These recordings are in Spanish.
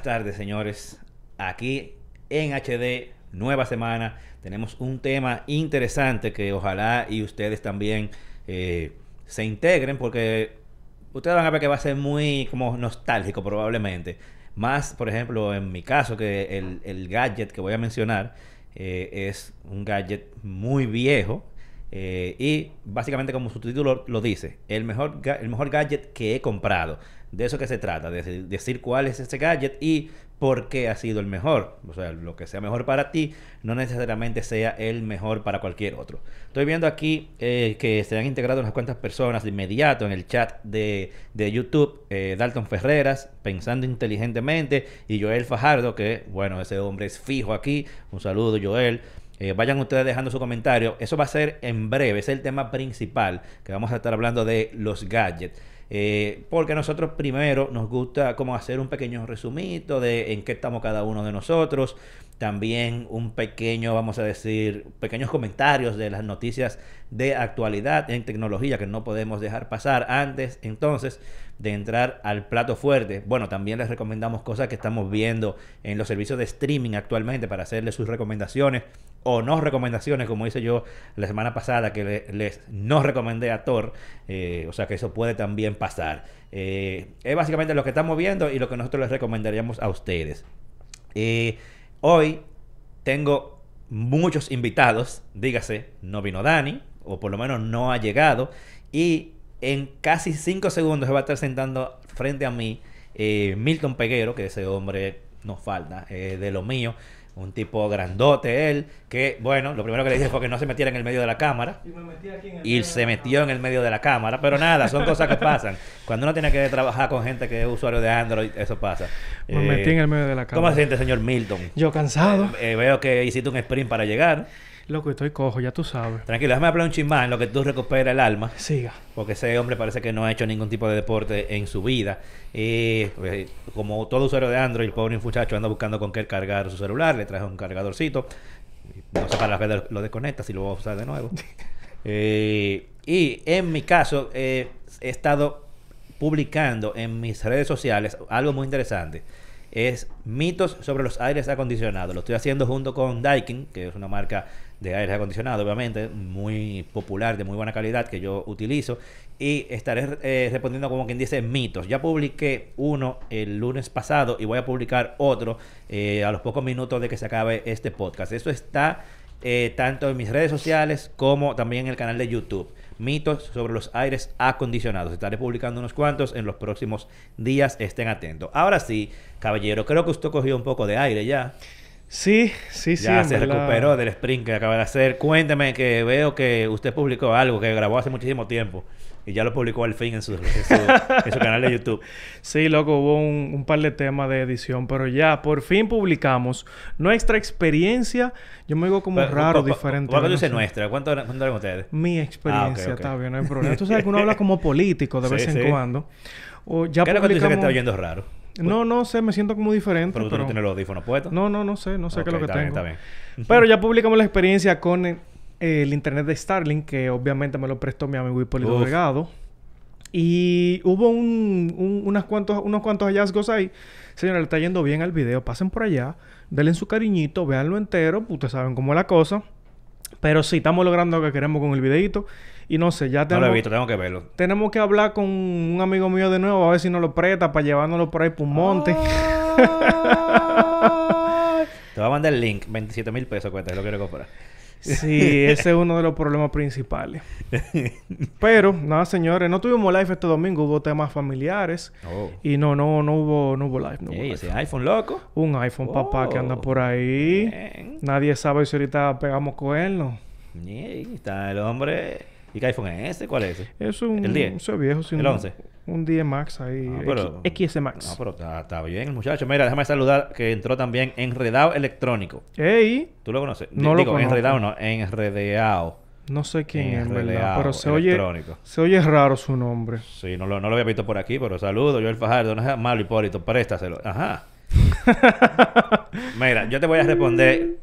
Buenas tardes, señores. Aquí en HD, nueva semana. Tenemos un tema interesante que ojalá y ustedes también eh, se integren porque ustedes van a ver que va a ser muy como nostálgico probablemente. Más, por ejemplo, en mi caso, que el, gadget que voy a mencionar eh, es un gadget muy viejo. Eh, y básicamente como su título lo dice, el mejor, el mejor gadget que he comprado. De eso que se trata, de decir, decir cuál es ese gadget y por qué ha sido el mejor. O sea, lo que sea mejor para ti no necesariamente sea el mejor para cualquier otro. Estoy viendo aquí eh, que se han integrado unas cuantas personas de inmediato en el chat de, de YouTube. eh, Dalton Ferreras, Pensando Inteligentemente, y Joel Fajardo, que bueno, ese hombre es fijo aquí. Un saludo, Joel. Eh, vayan ustedes dejando su comentario. Eso va a ser en breve. Es el tema principal que vamos a estar hablando de los gadgets. Eh, porque nosotros primero nos gusta como hacer un pequeño resumito de en qué estamos cada uno de nosotros. También un pequeño, vamos a decir, pequeños comentarios de las noticias de actualidad en tecnología que no podemos dejar pasar antes entonces de entrar al plato fuerte. Bueno, también les recomendamos cosas que estamos viendo en los servicios de streaming actualmente para hacerles sus recomendaciones o no recomendaciones, como hice yo la semana pasada, que le- les no recomendé a Thor. eh, o sea que eso puede también pasar. Eh, es básicamente lo que estamos viendo y lo que nosotros les recomendaríamos a ustedes. Eh, hoy tengo muchos invitados, dígase, no vino Dani, o por lo menos no ha llegado, y en casi cinco segundos se va a estar sentando frente a mí eh, Milton Peguero, que ese hombre nos falta, eh, de lo mío, un tipo grandote él, que bueno, lo primero que le dije fue que no se metiera en el medio de la cámara, Y me metí aquí en el y se metió en el medio de la cámara, pero nada, son cosas que pasan. Cuando uno tiene que trabajar con gente que es usuario de Android, eso pasa. Me Eh, metí en el medio de la ¿Cómo cámara. se siente, señor Milton? Yo cansado. Eh, veo que hiciste un sprint para llegar. Loco, estoy cojo, ya tú sabes. Tranquilo, déjame hablar un chismán en lo que tú recuperas el alma. Siga. Porque ese hombre parece que no ha hecho ningún tipo de deporte en su vida. Y pues, como todo usuario de Android, el pobre muchacho anda buscando con qué cargar su celular. Le traje un cargadorcito. No sé para qué lo desconecta si lo voy a usar de nuevo. Eh, y en mi caso, eh, he estado publicando en mis redes sociales algo muy interesante. Es mitos sobre los aires acondicionados. Lo estoy haciendo junto con Daikin, que es una marca de aires acondicionados, obviamente, muy popular, de muy buena calidad, que yo utilizo. Y estaré eh, respondiendo como quien dice mitos. Ya publiqué uno el lunes pasado y voy a publicar otro eh, a los pocos minutos de que se acabe este podcast. Eso está eh, tanto en mis redes sociales como también en el canal de YouTube. Mitos sobre los aires acondicionados. Estaré publicando unos cuantos en los próximos días. Estén atentos. Ahora sí, caballero, creo que usted cogió un poco de aire ya. Sí, sí, sí. ya se verdad. recuperó del sprint que acaba de hacer. Cuénteme que veo que usted publicó algo que grabó hace muchísimo tiempo y ya lo publicó al fin en su, en su- en su canal de YouTube. Sí, loco, hubo un, un par de temas de edición, pero ya por fin publicamos nuestra experiencia. Yo me digo como Pero, raro, diferente. ¿Cuánto dice nuestra? ¿Cuánto, cuánto eran ustedes? Mi experiencia, Ah, ok, ok. está bien, no hay problema. Tú sabes que uno habla como político de Sí, vez en sí. cuando. O ya ¿Qué es lo que tú dices que está oyendo raro? No, no sé, me siento como diferente. Pero tú pero- no tienes los audífonos puestos. No, no, no sé, no sé qué es lo que está bien, tengo. está bien. Pero ya publicamos la experiencia con el, el internet de Starlink, que obviamente me lo prestó mi amigo Hipólito. Delgado. Y hubo un, un- unas cuantos, unos cuantos hallazgos ahí. Señora, le está yendo bien al video. Pasen por allá, denle su cariñito, véanlo entero. Ustedes saben cómo es la cosa. Pero sí, estamos logrando lo que queremos con el videito. Y no sé, ya No tenemos, lo he visto, tengo que verlo. tenemos que hablar con un amigo mío de nuevo, a ver si nos lo presta para llevárnoslo por ahí por un monte. Te voy a mandar el link, 27 mil pesos cuesta, lo quiero comprar. Sí, ese es uno de los problemas principales. Pero, nada, señores, no tuvimos live este domingo, hubo temas familiares. Oh. Y no, no, no hubo, no hubo live. No hubo Ey, live. ese iPhone loco. Un iPhone, papá, que anda Oh, por ahí. bien. Nadie sabe si ahorita pegamos cuernos. Ey, está el hombre. ¿Y qué iPhone es ese? ¿Cuál es ese? Es un... ¿El 10? Eso es viejo. sí, ¿El un- 11? Un 10 Max ahí. Ah, pero- X- XS Max. No, pero está, está bien el muchacho. Mira, déjame saludar que entró también Enredado Electrónico. Ey, ¿Tú lo conoces? No lo Digo, conozco. Enredado no, Enredeado. no sé quién es, verdad. Enredado Pero se oye... Electrónico. Se oye raro su nombre. Sí, no lo, no lo había visto por aquí, pero saludo. Yo el Fajardo, no es malo, Hipólito, préstaselo. Ajá. Mira, yo te voy a responder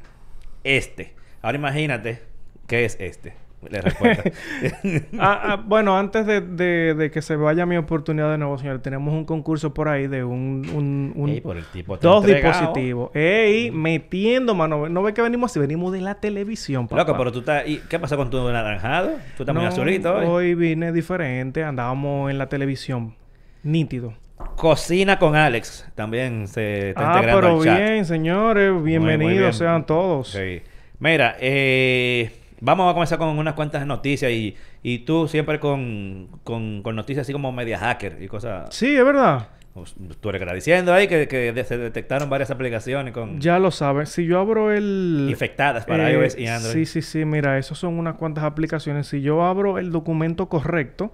este. Ahora imagínate qué es este. La respuesta. Ah, ah, bueno, antes de, de- de que se vaya mi oportunidad de nuevo, señor, tenemos un concurso por ahí de un... un, un- Ey, por el tipo dos entregado. dispositivos. ¡Ey! Metiendo, mano. No ve que venimos así, venimos de la televisión, papá. Loco, pero tú estás... ¿Y qué pasa con tu naranjado? ¿Tú estás muy azulito hoy? vine diferente, andábamos en la televisión. Nítido. Cocina con Alex. También se está Ah, integrando pero al chat. bien, señores. Muy, muy Bienvenidos bien. sean todos. Sí. Mira, eh, vamos a comenzar con unas cuantas noticias y, y tú siempre con, con, con noticias así como media hacker y cosas. Sí, es verdad. Pues, Tú eres diciendo ahí que, que se detectaron varias aplicaciones con Ya lo sabes. Si yo abro el... infectadas para Eh, iOS y Android. Sí, sí, sí. Mira, esos son unas cuantas aplicaciones. Si yo abro el documento correcto,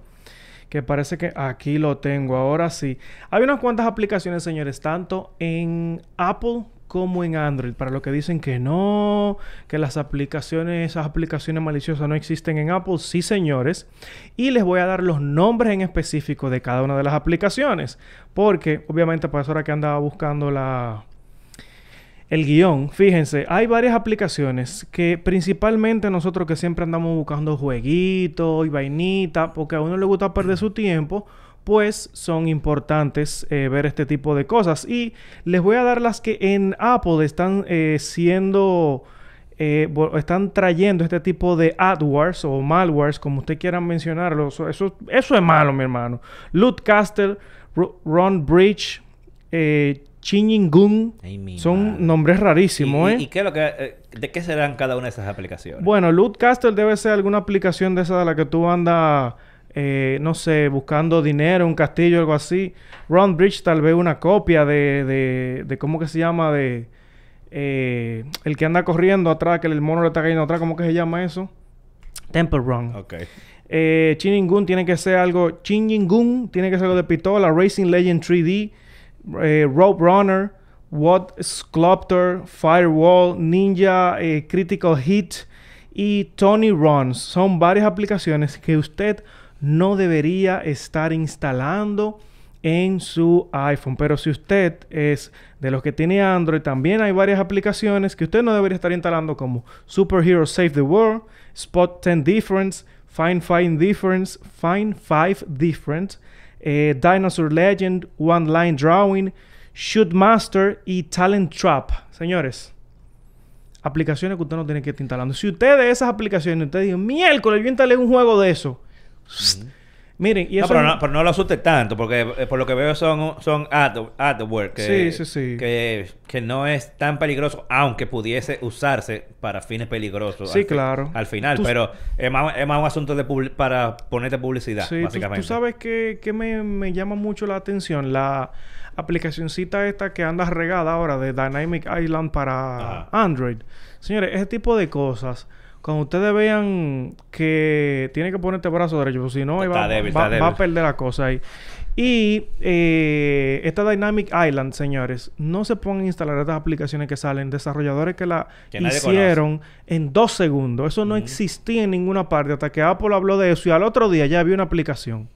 que parece que aquí lo tengo, ahora sí. Hay unas cuantas aplicaciones, señores, tanto en Apple como en Android, para los que dicen que no, que las aplicaciones, esas aplicaciones maliciosas no existen en Apple, sí, señores. Y les voy a dar los nombres en específico de cada una de las aplicaciones, porque obviamente para eso era que andaba buscando la, el guion, fíjense, hay varias aplicaciones que principalmente nosotros que siempre andamos buscando jueguitos y vainitas, porque a uno le gusta perder su tiempo, pues son importantes eh, ver este tipo de cosas. Y les voy a dar las que en Apple están eh, siendo, eh, están trayendo este tipo de adwares o malwares, como usted quieran mencionarlo. Eso, eso, eso es malo, mi hermano. Loot Castle, Run Bridge, eh, Chingingun, son madre. nombres rarísimos, ¿Y, ¿eh? y- qué es lo que, eh, ¿De qué serán cada una de esas aplicaciones? Bueno, Loot Castle debe ser alguna aplicación de esa de la que tú andas, eh, no sé, buscando dinero, un castillo, algo así. Run Bridge tal vez una copia de, de, de ¿cómo que se llama? De eh, el que anda corriendo atrás, que el mono le está cayendo atrás, ¿cómo que se llama eso? Temple Run. Ok. Eh, Chinningun tiene que ser algo. Chinningun tiene que ser algo de pistola. Racing Legend 3D. eh, Rope Runner. What Sculptor. Firewall. Ninja. Critical Hit. Y Tony Runs. Son varias aplicaciones que usted no debería estar instalando en su iPhone. Pero si usted es de los que tiene Android, también hay varias aplicaciones que usted no debería estar instalando como Superhero Save the World, Spot 10 Difference, Find 5 Difference, Find 5 Difference, eh, Dinosaur Legend, One Line Drawing, Shoot Master y Talent Trap. Señores, aplicaciones que usted no tiene que estar instalando. Si usted de esas aplicaciones, usted dice, miércoles, yo instalé un juego de eso. Miren, y No, eso pero, no, pero no lo asuste tanto, porque eh, por lo que veo son, son ad- adware que, Sí, sí, sí. Que, que no es tan peligroso, aunque pudiese usarse para fines peligrosos. Sí, al claro. Al final, Tú- pero es más, es más un asunto de para ponerte publicidad, Sí, tú- básicamente. Tú, sabes que, que me, me llama mucho la atención la aplicacioncita esta que anda regada ahora de Dynamic Island para Ajá. Android. Señores, ese tipo de cosas, cuando ustedes vean que tiene que ponerte brazo derecho, porque si no, va, débil, va- está va a perder la cosa ahí. Y eh, esta Dynamic Island, señores, no se pongan a instalar estas aplicaciones que salen, desarrolladores que la Que hicieron en dos segundos. Eso no existía en ninguna parte hasta que Apple habló de eso y al otro día ya había una aplicación.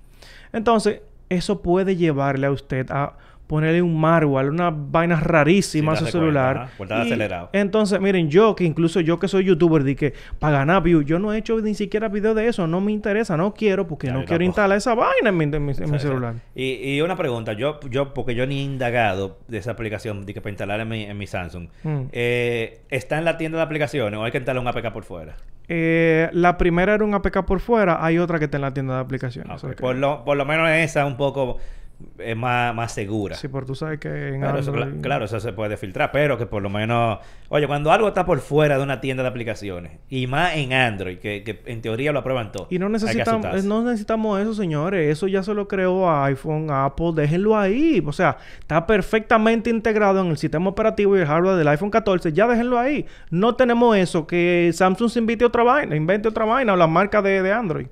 Entonces, eso puede llevarle a usted a ponerle un malware, una vaina rarísima Sí, a su cuenta, celular. de Y acelerado. Entonces, miren, yo que incluso yo que soy youtuber, di que para ganar views, yo no he hecho ni siquiera video de eso, no me interesa, no quiero porque Ya, no quiero instalar esa vaina en mi, en mi- en mi Sí, sí. celular. Y, y una pregunta, yo, yo, porque yo ni he indagado de esa aplicación de que para instalar en mi, en mi Samsung. Mm. Eh, ¿Está en la tienda de aplicaciones o hay que instalar un APK por fuera? Eh, la primera era un APK por fuera, hay otra que está en la tienda de aplicaciones. Ah, por, lo, por lo menos esa un poco es más, más segura. Sí, porque tú sabes que en Pero eso, Android... cla- claro, eso se puede filtrar, pero que por lo menos... Oye, cuando algo está por fuera de una tienda de aplicaciones, y más en Android, que, que en teoría lo aprueban todo, Y no necesitamos, no necesitamos eso, señores. Eso ya se lo creó iPhone, Apple. Déjenlo ahí. O sea, está perfectamente integrado en el sistema operativo y el hardware del iPhone 14. Ya déjenlo ahí. No tenemos eso. Que Samsung se invite otra vaina, invente otra vaina o la marca de, de Android.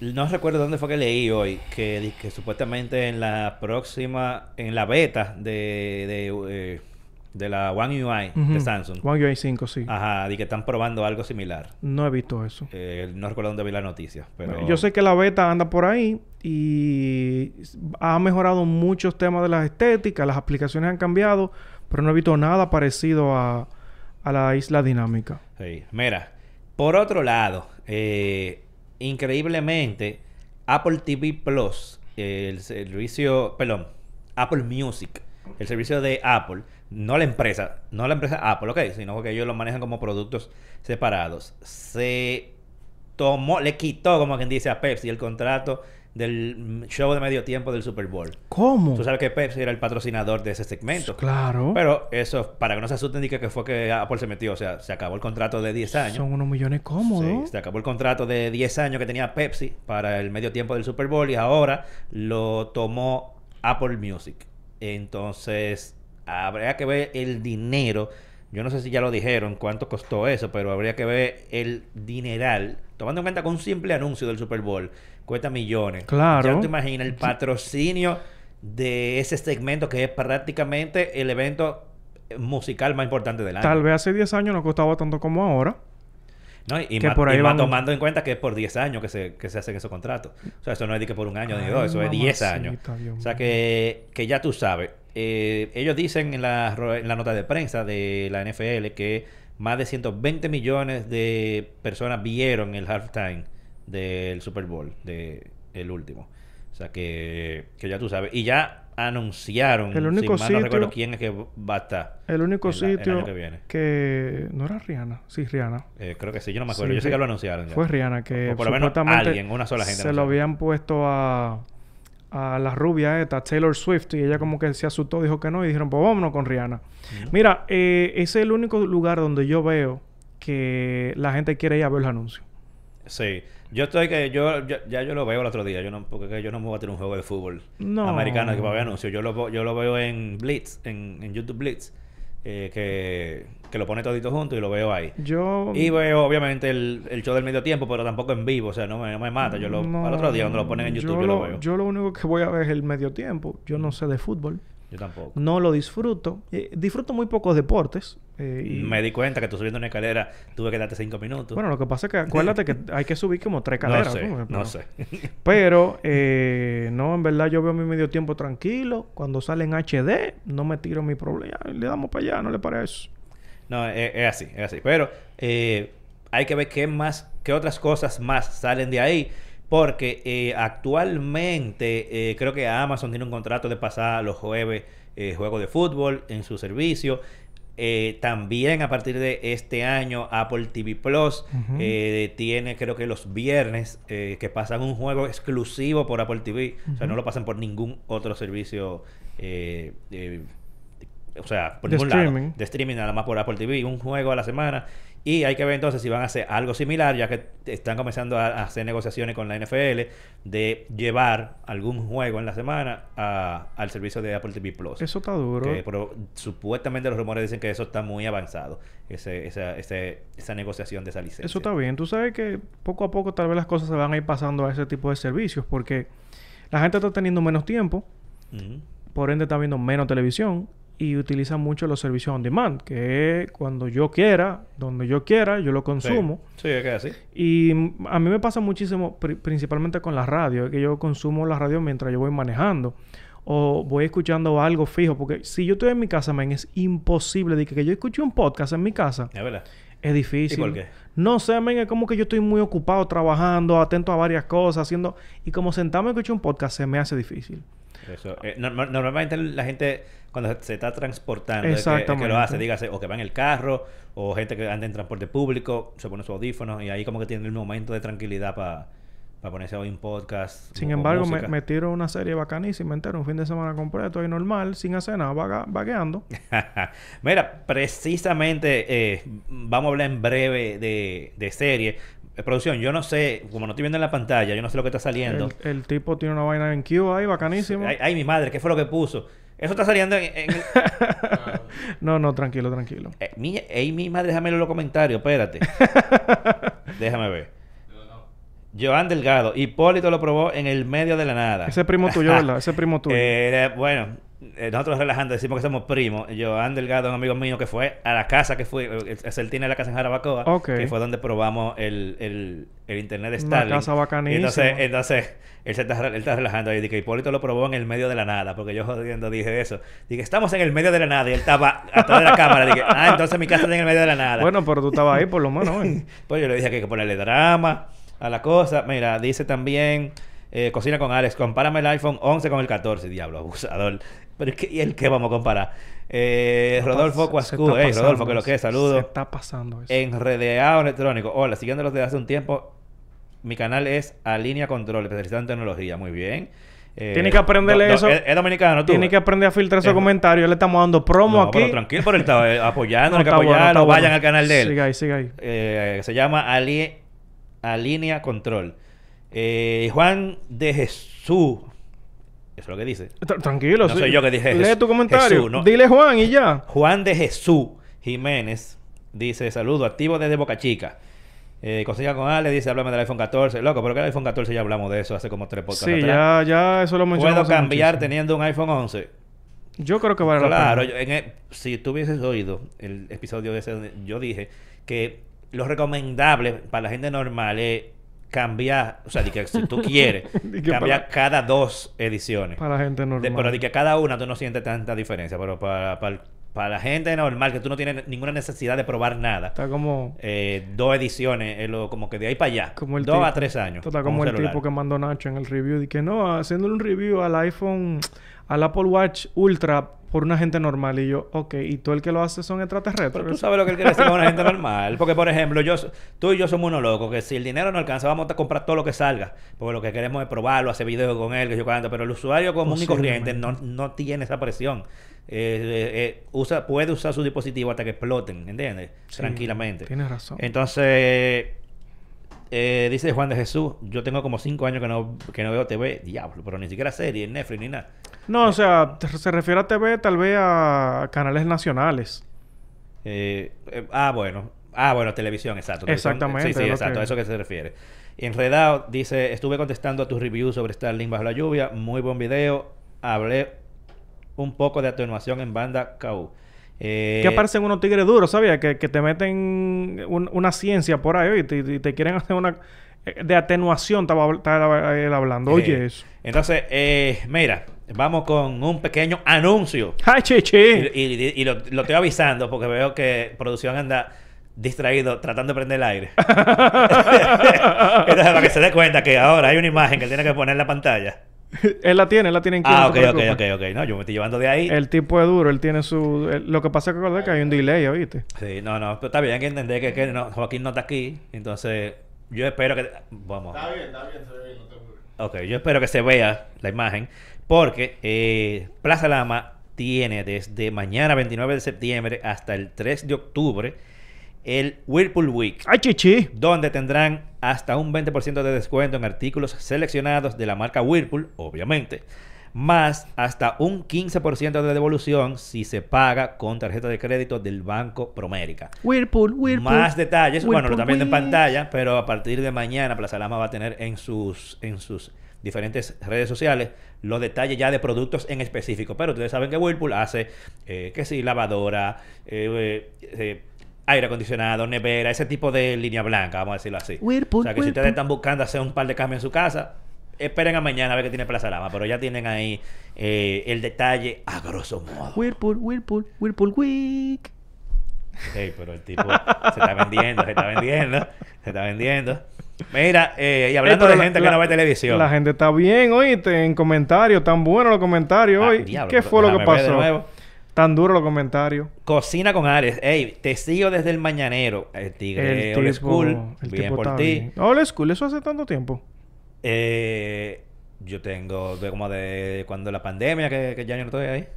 No recuerdo dónde fue que leí hoy que, que supuestamente en la próxima, en la beta de, de, eh, de la One UI de. Samsung, One UI 5, sí. ajá, di que están probando algo similar. No he visto eso. Eh, no recuerdo dónde vi la noticia, pero... Yo sé que la beta anda por ahí y ha mejorado muchos temas de las estéticas, las aplicaciones han cambiado, pero no he visto nada parecido a, a la isla dinámica. Sí. Mira, Por otro lado, eh, increíblemente, Apple TV Plus, el servicio, perdón, Apple Music, el servicio de Apple, no la empresa, no la empresa Apple, ok, sino que ellos lo manejan como productos separados, se tomó, le quitó, como quien dice, a Pepsi el contrato del show de medio tiempo del Super Bowl. ¿Cómo? Tú sabes que Pepsi era el patrocinador de ese segmento. Claro. Pero eso, para que no se asusten, diga que fue que Apple se metió. O sea, se acabó el contrato de 10 años. Son unos millones cómodos. Sí, se acabó el contrato de 10 años que tenía Pepsi para el medio tiempo del Super Bowl y ahora lo tomó Apple Music. Entonces, habría que ver el dinero. Yo no sé si ya lo dijeron cuánto costó eso, pero habría que ver el dineral. Tomando en cuenta que un simple anuncio del Super Bowl cuesta millones. Claro. Ya te imaginas el patrocinio de ese segmento que es prácticamente el evento musical más importante del año. Tal vez hace 10 años no costaba tanto como ahora. No, y, Que por ahí y tomando en cuenta que es por 10 años que se, que se hacen esos contratos. O sea, eso no es de que por un año ni dos, eso es 10 años. Dios O sea, que, que ya tú sabes. Eh, ellos dicen en la, en la nota de prensa de la NFL que más de 120 millones de personas vieron el halftime del Super Bowl, de el último. O sea, que, que ya tú sabes. Y ya anunciaron, El único si mal no recuerdo quién es que va a estar. El único sitio que viene. que... ¿No era Rihanna? Sí, Rihanna. Eh, creo que sí, yo no me acuerdo. Sí, yo sé que lo anunciaron ya. Fue Rihanna que O por lo menos alguien, una sola gente se lo habían puesto a, a la rubia esta, Taylor Swift, y ella como que se asustó, dijo que no, y dijeron, pues vámonos con Rihanna. Mira, eh, ese es el único lugar donde yo veo que la gente quiere ir a ver los anuncios. Sí. Yo estoy que yo, yo- ya yo lo veo el otro día, yo no porque que yo no me voy a tener un juego de fútbol No. americano que va a ver anuncios. Yo lo yo lo veo en Blitz, en, en YouTube Blitz, eh, que, que lo pone todito junto y lo veo ahí. Yo... Y veo obviamente el, el show del medio tiempo, pero tampoco en vivo, o sea, no me, no me mata. Yo lo no, al otro día cuando lo ponen en YouTube yo, lo, lo veo. Yo, Yo lo único que voy a ver es el medio tiempo. Yo no sé de fútbol. tampoco. No lo disfruto. Eh, disfruto muy pocos deportes. Eh, y- Me di cuenta que tú subiendo una escalera tuve que darte cinco minutos. Bueno, lo que pasa es que acuérdate que hay que subir como tres no caderas. sé, ¿no? no sé. Pero, eh, no, en verdad yo veo mi medio tiempo tranquilo. Cuando sale en HD, no me tiro mi problema. Le damos para allá, ¿no le parece? No, es, es así, es así. Pero eh, hay que ver qué más, qué otras cosas más salen de ahí. Porque eh, actualmente eh, creo que Amazon tiene un contrato de pasar los jueves juegos de fútbol en su servicio. Eh, también a partir de este año Apple TV Plus eh, tiene creo que los viernes eh, que pasan un juego exclusivo por Apple TV. O sea, no lo pasan por ningún otro servicio. O sea, por De ningún lado. De streaming nada más por Apple TV, un juego a la semana. Y hay que ver entonces si van a hacer algo similar, ya que están comenzando a, a hacer negociaciones con la NFL de llevar algún juego en la semana a- al servicio de Apple TV Plus. Eso está duro. Que, pero supuestamente los rumores dicen que eso está muy avanzado, ese, esa, ese- esa negociación de esa licencia. Eso está bien. Tú sabes que poco a poco tal vez las cosas se van a ir pasando a ese tipo de servicios porque la gente está teniendo menos tiempo, por ende está viendo menos televisión y utiliza mucho los servicios on demand, que cuando yo quiera, donde yo quiera, yo lo consumo. Sí, es que así. Y a mí me pasa muchísimo, pri- principalmente con la radio, es que yo consumo la radio mientras yo voy manejando o voy escuchando algo fijo, porque si yo estoy en mi casa, man, es imposible de que, que yo escuche un podcast en mi casa. Es verdad. Es difícil. ¿Y por qué? No sé, men, es como que yo estoy muy ocupado trabajando, atento a varias cosas, haciendo... Y como sentarme a escuchar un podcast se me hace difícil. Eso, eh, no- no- normalmente la gente cuando se está transportando es que, es que lo hace, dígase, o que va en el carro, o gente que anda en transporte público, se pone su audífono y ahí como que tiene el momento de tranquilidad para ponerse a oír un podcast. Sin embargo, me, tiro una serie bacanísima entera, un fin de semana completo y normal, sin hacer nada, vaga- vagueando. Mira, precisamente eh, vamos a hablar en breve de, de serie. Eh, producción, yo no sé, como no estoy viendo en la pantalla, yo no sé lo que está saliendo. El, el tipo tiene una vaina en Q ahí, bacanísimo. Ay, ay, mi madre, ¿qué fue lo que puso? Eso está saliendo en... en el- No, no, tranquilo, tranquilo. Eh, mi, ey, mi madre, déjame en los comentarios, espérate. déjame ver. Joan Delgado, Hipólito lo probó en el medio de la nada. Ese primo tuyo, ¿verdad? Ese primo tuyo. Eh, bueno, eh, nosotros relajando decimos que somos primos. Joan Delgado, un amigo mío que fue a la casa que fue, eh, es- él tiene la casa en Jarabacoa, que fue donde probamos el, el, el internet de Una Starlink. casa Y bacanísima. entonces, entonces él, se está, él está relajando ahí. Dije, Hipólito lo probó en el medio de la nada, porque yo jodiendo dije eso. Dije, estamos en el medio de la nada. Y él estaba atrás de la cámara. Dije, ah, entonces mi casa está en el medio de la nada. Bueno, pero tú estabas ahí por lo menos. ¿eh? Pues yo le dije que hay que ponerle drama a la cosa. Mira, dice también eh, Cocina con Alex, compárame el iPhone 11 con el 14. Diablo, abusador. Pero es que, ¿y el qué vamos a comparar? Eh, Rodolfo Cuascu, hey, Rodolfo, que lo que es, saludos. está pasando eso. Enredeado electrónico. Hola, siguiéndolos desde hace un tiempo. Mi canal es Alinea Control, especializado en tecnología. Muy bien. Eh, Tiene que aprenderle eso. Es, es dominicano, tú. Tiene que aprender a filtrar esos Es- comentarios. Le estamos dando promo No, aquí. pero tranquilo, pero él está eh, apoyando, No, que bueno, apoyarlo. bueno. Vayan al canal de él. Siga ahí, siga ahí. Eh, se llama Ali, Alinea Control. Eh, Juan de Jesús. Eso es lo que dice. Tra- Tranquilo. No sí. soy yo que dije Lee Jesús- tu comentario. Jesús, ¿no? Dile Juan y ya. Juan de Jesús Jiménez dice: Saludo, activo desde Boca Chica. Eh, con Ale dice: Háblame del iPhone 14. Loco, pero que el iPhone 14 ya hablamos de eso hace como tres podcasts. Sí, atrás. ya, ya eso lo mencionamos. Puedo cambiar muchísimo. teniendo un iPhone 11. Yo creo que vale la Claro, pena. yo- en el- si tú hubieses oído el episodio de ese, donde yo dije que lo recomendable para la gente normal es cambiar, o sea, de que si tú quieres, cambiar cada dos ediciones. Para la gente De- normal. pero de que cada una tú no sientes tanta diferencia, pero para, para, para la gente normal que tú no tienes ninguna necesidad de probar nada. Está como, eh, dos ediciones, es lo- como que de ahí para allá. como el dos tipo. a tres años. Está como el tipo que mandó Nacho en el review. De que no, haciéndole un review al iPhone, al Apple Watch Ultra por una gente normal. Y yo, ok, y tú el que lo hace son extraterrestres. Pero tú sabes lo que él quiere decir con una gente normal. Porque, por ejemplo, yo, tú y yo somos unos locos que si el dinero no alcanza, vamos a comprar todo lo que salga. Porque lo que queremos es probarlo, hacer videos con él, que yo cuando. Pero el usuario común y corriente no, no tiene esa presión. Eh, eh, eh, usa, puede usar su dispositivo hasta que exploten, ¿entiendes? Sí, Tranquilamente. Tienes razón. Entonces, eh, dice Juan de Jesús, yo tengo como cinco años que no, que no veo TV, diablo, pero ni siquiera serie, Netflix, ni nada. No, o sea, se refiere a TV, tal vez a canales nacionales. Eh, eh, ah, bueno. Ah, bueno, televisión, exacto. Televisión, Exactamente, Sí, sí, exacto. que- A eso que se refiere. Enredado dice, estuve contestando a tu review sobre Starlink bajo la lluvia. Muy buen video. Hablé un poco de atenuación en banda KU. Eh, que aparecen unos tigres duros, ¿sabías? Que, que te meten un- una ciencia por ahí y te, y te quieren hacer una... eh, De atenuación estaba, él hablando. Oye eh, eso. Entonces, eh, mira, vamos con un pequeño anuncio. ¡Ay, chichi! Y, y- y lo, lo estoy avisando porque veo que producción anda distraído tratando de prender el aire. Entonces, para que se dé cuenta que ahora hay una imagen que él tiene que poner en la pantalla. él la tiene, él la tiene en. Ah, ok, ok, ok, ok. No, yo me estoy llevando de ahí. El tipo es duro, él tiene su... lo que pasa es que que hay un delay, ¿oíste? Sí, no, no, pero está bien, hay que entender que, que no, Joaquín no está aquí. Entonces, yo espero que. Vamos. Está bien, está bien, se ve bien, no te apures. Ok, yo espero que se vea la imagen. Porque eh, Plaza Lama tiene desde mañana 29 de septiembre hasta el 3 de octubre el Whirlpool Week. ¡Ay, chichi! donde tendrán hasta un 20% de descuento en artículos seleccionados de la marca Whirlpool, obviamente, más hasta un 15% de devolución si se paga con tarjeta de crédito del Banco Promérica. Whirlpool, Whirlpool. Más detalles, bueno, lo están viendo en pantalla, pero a partir de mañana Plaza Lama va a tener en sus, en sus diferentes redes sociales los detalles ya de productos en específico. Pero ustedes saben que Whirlpool hace, eh, que sí, lavadora, eh, eh, eh, aire acondicionado, nevera, ese tipo de línea blanca, vamos a decirlo así. Whirlpool, o sea, que si ustedes están buscando hacer un par de cambios en su casa, esperen a mañana a ver qué tiene Plaza Lama, pero ya tienen ahí eh, el detalle a grosso modo. Whirlpool, Whirlpool, Whirlpool Week. Sí, pero el tipo se está vendiendo, se está vendiendo, se está vendiendo. Mira, eh, y hablando de gente la- que no ve televisión. La gente está bien, oíste, en comentarios. Tan buenos los comentarios Ah, hoy. diablo, ¿Qué fue lo que pasó? Tan duros los comentarios. Cocina con Ares. Ey, te sigo desde el mañanero. El tigre el old tipo, school. el bien por ti. Old school, eso hace tanto tiempo. Eh, yo tengo de como de cuando la pandemia, que, que ya yo no estoy ahí.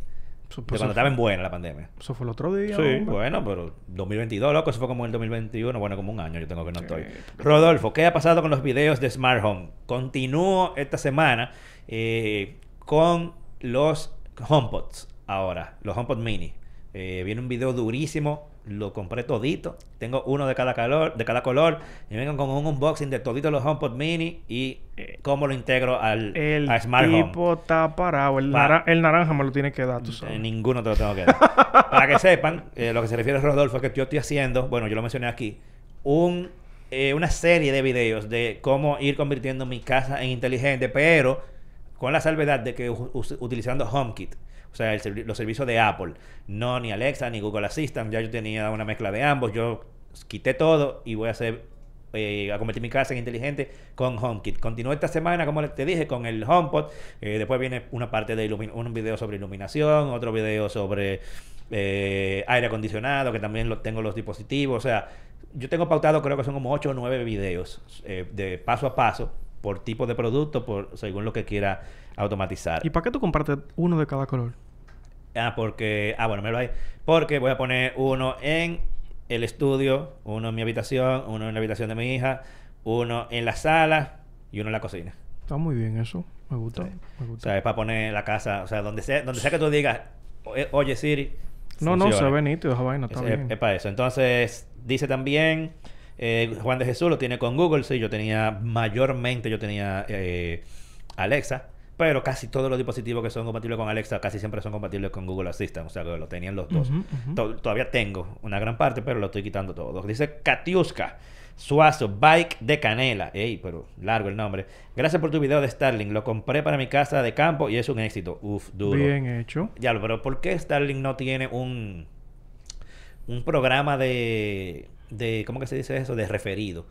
Eso, De pues, cuando estaba en buena la pandemia. eso fue el otro día. Sí, hombre. bueno, pero 2022, loco, eso fue como el 2021, bueno, como un año yo tengo que no estoy. Rodolfo, ¿qué ha pasado con los videos de Smart Home? Continúo esta semana eh, con los HomePods ahora, los HomePod Mini. Eh, viene un video durísimo, lo compré todito. Tengo uno de cada color, de cada color. Y vengo con un unboxing de todito los HomePod Mini y eh, cómo lo integro al El a Smart Home. tipo está parado. El, el naranja me lo tiene que dar, tú Eh, sabes. ninguno te lo tengo que dar. Para que sepan, eh, lo que se refiere a Rodolfo es que yo estoy haciendo, bueno, yo lo mencioné aquí, un, una serie de videos de cómo ir convirtiendo mi casa en inteligente, pero con la salvedad de que utilizando HomeKit, o sea, el los servicios de Apple, no ni Alexa ni Google Assistant, ya yo tenía una mezcla de ambos, yo quité todo y voy a hacer eh, a convertir mi casa en inteligente con HomeKit. Continúo esta semana, como te dije, con el HomePod. Eh, después viene una parte de un video sobre iluminación, otro video sobre eh, aire acondicionado, que también lo tengo los dispositivos. O sea, yo tengo pautado, creo que son como 8 o 9 videos eh, de paso a paso por tipo de producto, por según lo que quiera automatizar. ¿Y para qué tú compartes uno de cada color? Ah, porque. Ah, bueno, me lo hay. Porque voy a poner uno en el estudio, uno en mi habitación, uno en la habitación de mi hija, uno en la sala y uno en la cocina. Está muy bien eso. Me gusta. Sí. Me O gusta. sea, es para poner la casa, o sea, donde sea, donde sea que tú digas, "Oye, Siri. no, no, se ve nítido esa vaina. Está Es, bien. es para eso. Entonces, dice también eh, Juan de Jesús lo tiene con Google. Sí, yo tenía, mayormente yo tenía eh, Alexa. Pero casi todos los dispositivos que son compatibles con Alexa casi siempre son compatibles con Google Assistant. O sea, que lo tenían los dos. To- todavía tengo una gran parte, pero lo estoy quitando todo. Dice Katiuska. Suazo, Bike de Canela. Ey, pero largo el nombre. Gracias por tu video de Starlink. Lo compré para mi casa de campo y es un éxito. Uf, duro. Bien hecho. Ya, pero ¿por qué Starlink no tiene un, un programa de, de, ¿cómo que se dice eso? De referido.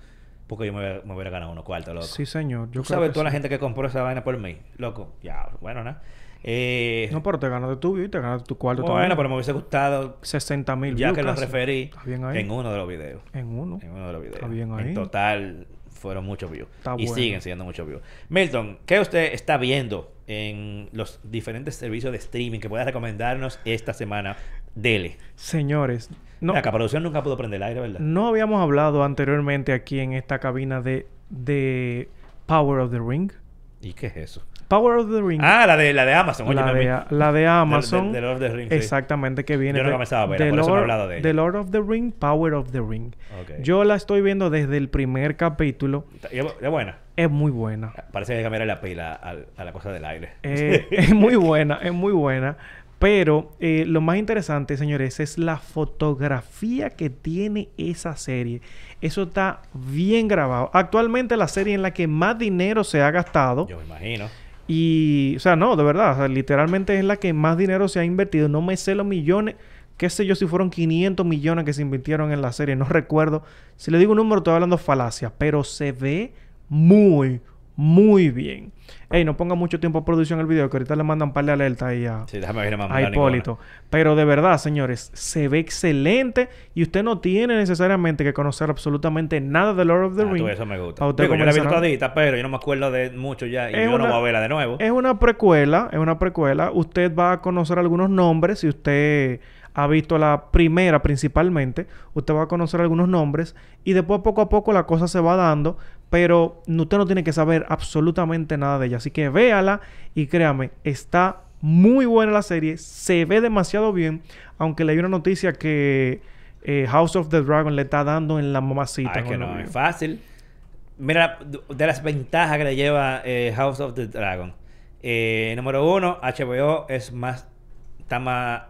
Porque yo me, hubiera- me hubiera ganado unos cuartos, loco. Sí, señor. Yo Tú creo sabes que toda la gente que compró esa vaina por mí, loco. Ya, bueno, nada. Eh, No, pero te ganas de tu y te ganas de tu cuarto bueno, también. pero me hubiese gustado, 60 mil ya que lo referí, Está bien ahí. en uno de los videos. En uno. En uno de los videos. Está bien ahí. En total fueron muchos views. Está y bueno. siguen siendo muchos views. Milton, ¿qué usted está viendo en los diferentes servicios de streaming que pueda recomendarnos esta semana? Dele. Señores, no, La producción nunca pudo prender el aire, ¿verdad? no habíamos hablado anteriormente aquí en esta cabina de, de Power of the Ring. ¿Y qué es eso? Power of the Ring. Ah, la de, la de Amazon. la, de, la de Amazon. de Lord of the Rings, sí. Exactamente, que viene Yo no comenzaba a de por eso no he de ella. de Lord of the Ring, Power of the Ring. Ok. Yo la estoy viendo desde el primer capítulo. ¿Y es buena? Es muy buena. Parece que cambiarle la pila a, la cosa del aire. Eh, es muy buena, es muy buena. Pero eh, lo más interesante, señores, es la fotografía que tiene esa serie. Eso está bien grabado. Actualmente la serie en la que más dinero se ha gastado. Yo me imagino. Y, o sea, no, de verdad, o sea, literalmente es la que más dinero se ha invertido. No me sé los millones, qué sé yo, si fueron 500 millones que se invirtieron en la serie, no recuerdo. Si le digo un número, estoy hablando falacia, pero se ve muy, muy bien. Ey, no ponga mucho tiempo a producción el video, que ahorita le mandan un par de alertas ahí a, Sí, déjame ver a Hipólito. Pero de verdad, señores, se ve excelente y usted no tiene necesariamente que conocer absolutamente nada de Lord of the Ah, Rings. eso me gusta. Digo, yo la todita, pero yo no me acuerdo de mucho ya. Y Es yo no una- voy a verla de nuevo. Es una precuela, es una precuela. Usted va a conocer algunos nombres. Si usted ha visto la primera principalmente, usted va a conocer algunos nombres. Y después poco a poco la cosa se va dando. Pero usted no tiene que saber absolutamente nada de ella. Así que véala y créame, está muy buena la serie. Se ve demasiado bien. Aunque leí una noticia que eh, House of the Dragon le está dando en la mamacita. Ah, es que no es fácil. Mira, de las ventajas que le lleva eh, House of the Dragon. Eh, número uno, HBO es más... Está más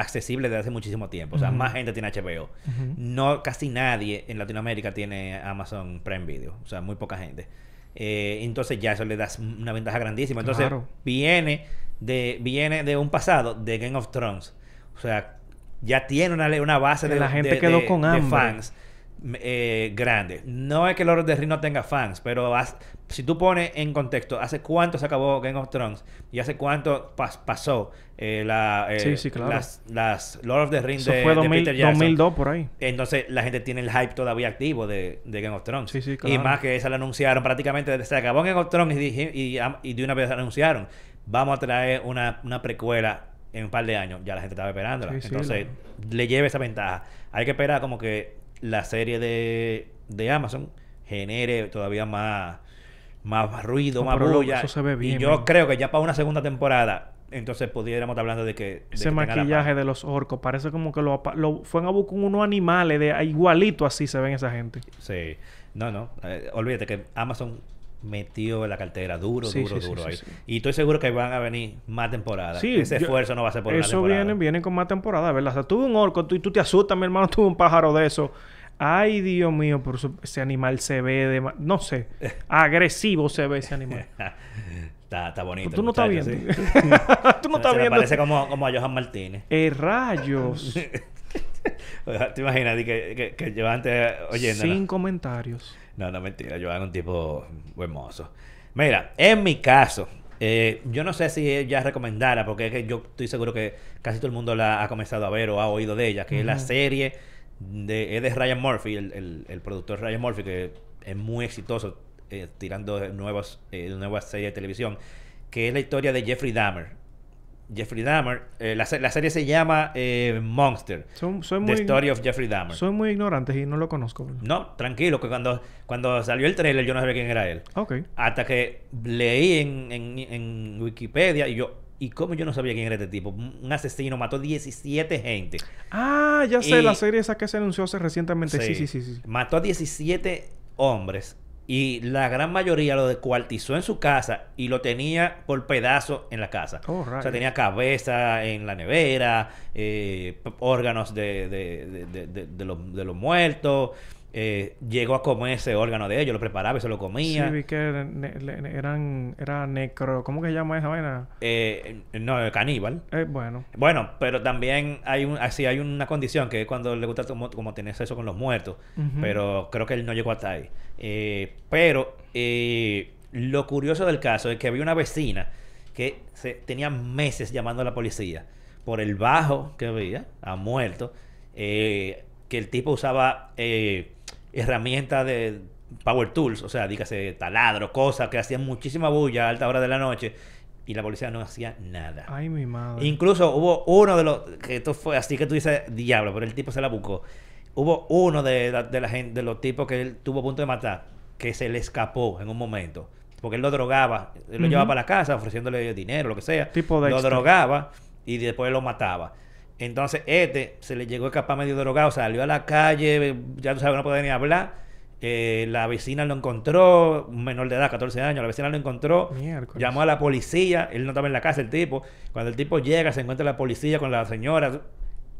accesible desde hace muchísimo tiempo. O sea, más gente tiene HBO. No, casi nadie en Latinoamérica tiene Amazon Prime Video. O sea, muy poca gente. Eh, entonces ya eso le da una ventaja grandísima. Entonces Claro. viene de viene de un pasado de Game of Thrones. O sea, ya tiene una, una base Que de la gente de- quedó de- con de fans eh, grande. No es que Lord of the Rings no tenga fans, pero si tú pones en contexto, ¿hace cuánto se acabó Game of Thrones? ¿Y hace cuánto pas- pasó eh, la, eh, Sí, sí, claro. las, las Lord of the Rings Eso de, fue de 2000 Peter Jackson? 2002 por ahí. Entonces la gente tiene el hype todavía activo de, de Game of Thrones. Sí, sí, Y claro. más que esa la anunciaron prácticamente desde se acabó Game of Thrones y, y, y de una vez anunciaron, vamos a traer una, una precuela en un par de años. Ya la gente estaba esperándola. Entonces le lleva esa ventaja. Hay que esperar como que la serie de, de Amazon genere todavía más, más ruido, No, más bulla. eso se ve bien, y yo man. creo que ya para una segunda temporada entonces pudiéramos estar hablando de que... de Ese que maquillaje de los orcos parece como que lo, lo fueron a buscar unos animales de igualito así se ven esa gente. Sí. No, no. eh, olvídate que Amazon metió la cartera duro, Sí, duro, sí, duro sí, ahí. Y estoy seguro que van a venir más temporadas. Sí, Ese yo- esfuerzo no va a ser por una Eso temporada. viene, viene con más temporada, ¿verdad? O sea, tuve un orco tú te asustas, mi hermano tuvo un pájaro de eso. Ay, Dios mío, por eso ese animal se ve de... No sé. agresivo se ve ese animal. está, está bonito. tú el no estás viendo. sí. tú no estás viendo. parece como, como a Johan Martínez. Eh, rayos. ¿Te imaginas que, que, que yo antes oyendo? Sin comentarios. No, no, mentira. Joan es un tipo hermoso. Mira, en mi caso, eh, yo no sé si ella recomendara, porque es que yo estoy seguro que casi todo el mundo la ha comenzado a ver o ha oído de ella, que es la serie de, es de Ryan Murphy, el, el, el productor Ryan Murphy, que es muy exitoso eh, tirando nuevas, eh, nuevas series de televisión, que es la historia de Jeffrey Dahmer. Jeffrey Dahmer, eh, la, la serie se llama eh, Monster, Soy, soy The muy, Story of Jeffrey Dahmer. soy muy ignorante y no lo conozco. No, tranquilo, que cuando, cuando salió el trailer yo no sabía quién era él. Ok. Hasta que leí en, en, en Wikipedia y yo, ¿y cómo yo no sabía quién era este tipo? Un asesino, mató 17 gente. Ah, ya sé, Y- la serie esa que se anunció hace recientemente. Sí, sí, sí. sí. Mató a 17 hombres y la gran mayoría lo descuartizó en su casa y lo tenía por pedazo en la casa. Oh, o sea, tenía cabeza en la nevera, eh, órganos de, de- de- de los, de los muertos. Eh, llegó a comer ese órgano de ellos, lo preparaba y se lo comía. Sí, vi que eran, ne- le- eran, era necro. ¿Cómo que se llama esa vaina? Eh, no, caníbal. Eh, bueno. Bueno, pero también hay un, así hay una condición que es cuando le gusta como, como tener sexo con los muertos. Pero creo que él no llegó hasta ahí. Eh, pero eh, lo curioso del caso es que había una vecina que se, tenía meses llamando a la policía por el bajo que había, ha muerto, que el tipo usaba eh, herramientas de power tools, o sea, dígase taladro, cosas que hacían muchísima bulla a alta hora de la noche y la policía no hacía nada. Ay, mi madre. Incluso hubo uno de los que esto fue así que tú dices diablo, pero el tipo se la buscó. Hubo uno de, la, de la gente, de los tipos que él tuvo a punto de matar, que se le escapó en un momento. Porque él lo drogaba, él lo llevaba para la casa ofreciéndole dinero, lo que sea. Tipo Lo Dexter. drogaba y después lo mataba. Entonces, este se le llegó a escapar medio drogado, salió a la calle, ya tú sabes, no podía ni hablar. Eh, la vecina lo encontró, un menor de edad, 14 años, la vecina lo encontró, Miércoles. llamó a la policía, él no estaba en la casa, el tipo. Cuando el tipo llega, se encuentra la policía con la señora.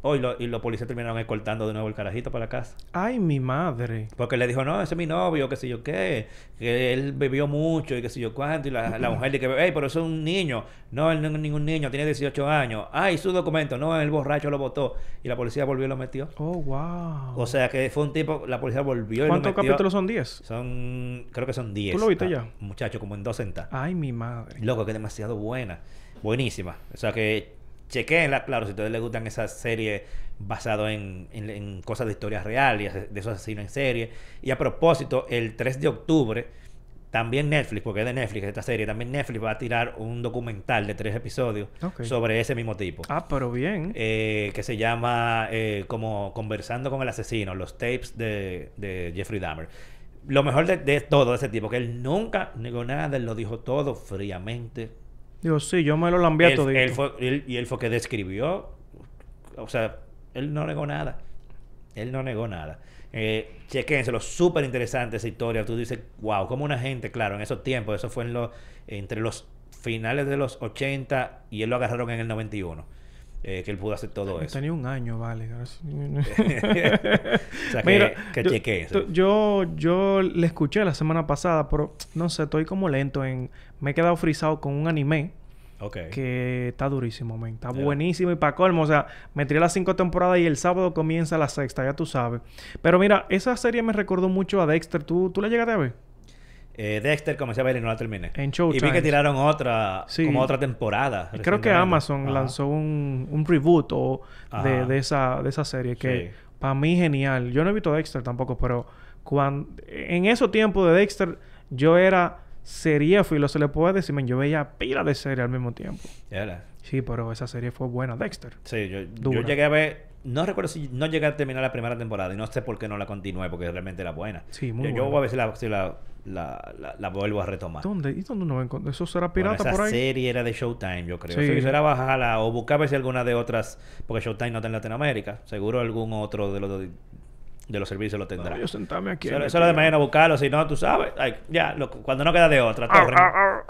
Oh, y, lo- y los policías terminaron escoltando de nuevo el carajito para la casa. Ay, mi madre. Porque le dijo, no, ese es mi novio, que sé yo qué, que él bebió mucho y que sé yo cuánto. Y la, la mujer dice, hey, pero eso es un niño. No, él no es ningún niño, tiene 18 años. Ay, su documento, no, el borracho lo votó. Y la policía volvió y lo metió. Oh, wow. O sea que fue un tipo, la policía volvió y lo ¿Cuántos metió. capítulos son 10? Son, creo que son 10. ¿Tú lo viste Ah, ya? Muchacho, como en dos centavos. Ay, mi madre. Loco, que es demasiado buena. Buenísima. O sea que chequenla, claro, si a ustedes les gustan esas series basadas en, en- en cosas de historias reales, de esos asesinos en serie. Y a propósito, el 3 de octubre, también Netflix, porque es de Netflix esta serie, también Netflix va a tirar un documental de tres episodios sobre ese mismo tipo. Ah, pero bien. eh, que se llama eh, como Conversando con el asesino, los tapes de, de Jeffrey Dahmer. Lo mejor de, de todo de ese tipo, que él nunca negó nada, él lo dijo todo fríamente. Digo, sí, yo me lo lambié todo. él fue, él- y él fue que describió, o sea, él no negó nada. Él no negó nada. Eh, chequénselo, súper interesante esa historia. Tú dices, wow, como una gente, claro, en esos tiempos, eso fue en los, entre los finales de los 80 y él lo agarraron en el 91, eh, que él pudo hacer todo eso. Tenía un año, vale. o sea, que, Mira, que yo, tú- yo, yo le escuché la semana pasada, pero no sé, estoy como lento en... Me he quedado frisado con un anime que está durísimo, men. Está buenísimo y para colmo, o sea, me tiré las cinco temporadas y el sábado comienza la sexta, ya tú sabes. Pero mira, esa serie me recordó mucho a Dexter. ¿Tú, tú la llegaste a ver? Eh, Dexter comencé a ver y no la terminé. En y vi Showtime. que tiraron otra, Sí. como otra temporada. Creo que. Amazon Ajá. lanzó un, un reboot o de, esa, de esa serie que Sí. para mí genial. Yo no he visto Dexter tampoco, pero cuando, en esos tiempos de Dexter yo era seriéfilo, se le puede decir, men, yo veía pila de serie al mismo tiempo. Era. Sí, pero esa serie fue buena, Dexter. Sí, yo, yo llegué a ver no recuerdo si no llegué a terminar la primera temporada y no sé por qué no la continué porque realmente era buena. Sí, muy yo, yo buena. voy a ver si la, si la, la, la- la vuelvo a retomar. ¿Dónde? ¿Y dónde uno va a encontrar? ¿Eso será Bueno, pirata esa por ahí? serie era de Showtime, yo creo. Sí. Sí. Eso era bajarla o buscar a ver si alguna de otras, porque Showtime no está en Latinoamérica. Seguro algún otro de los de los servicios lo tendrá. No, yo sentarme aquí. Eso, en eso el es lo de mañana buscarlo, si no, tú sabes. Ay, ya, lo- cuando no queda de otra.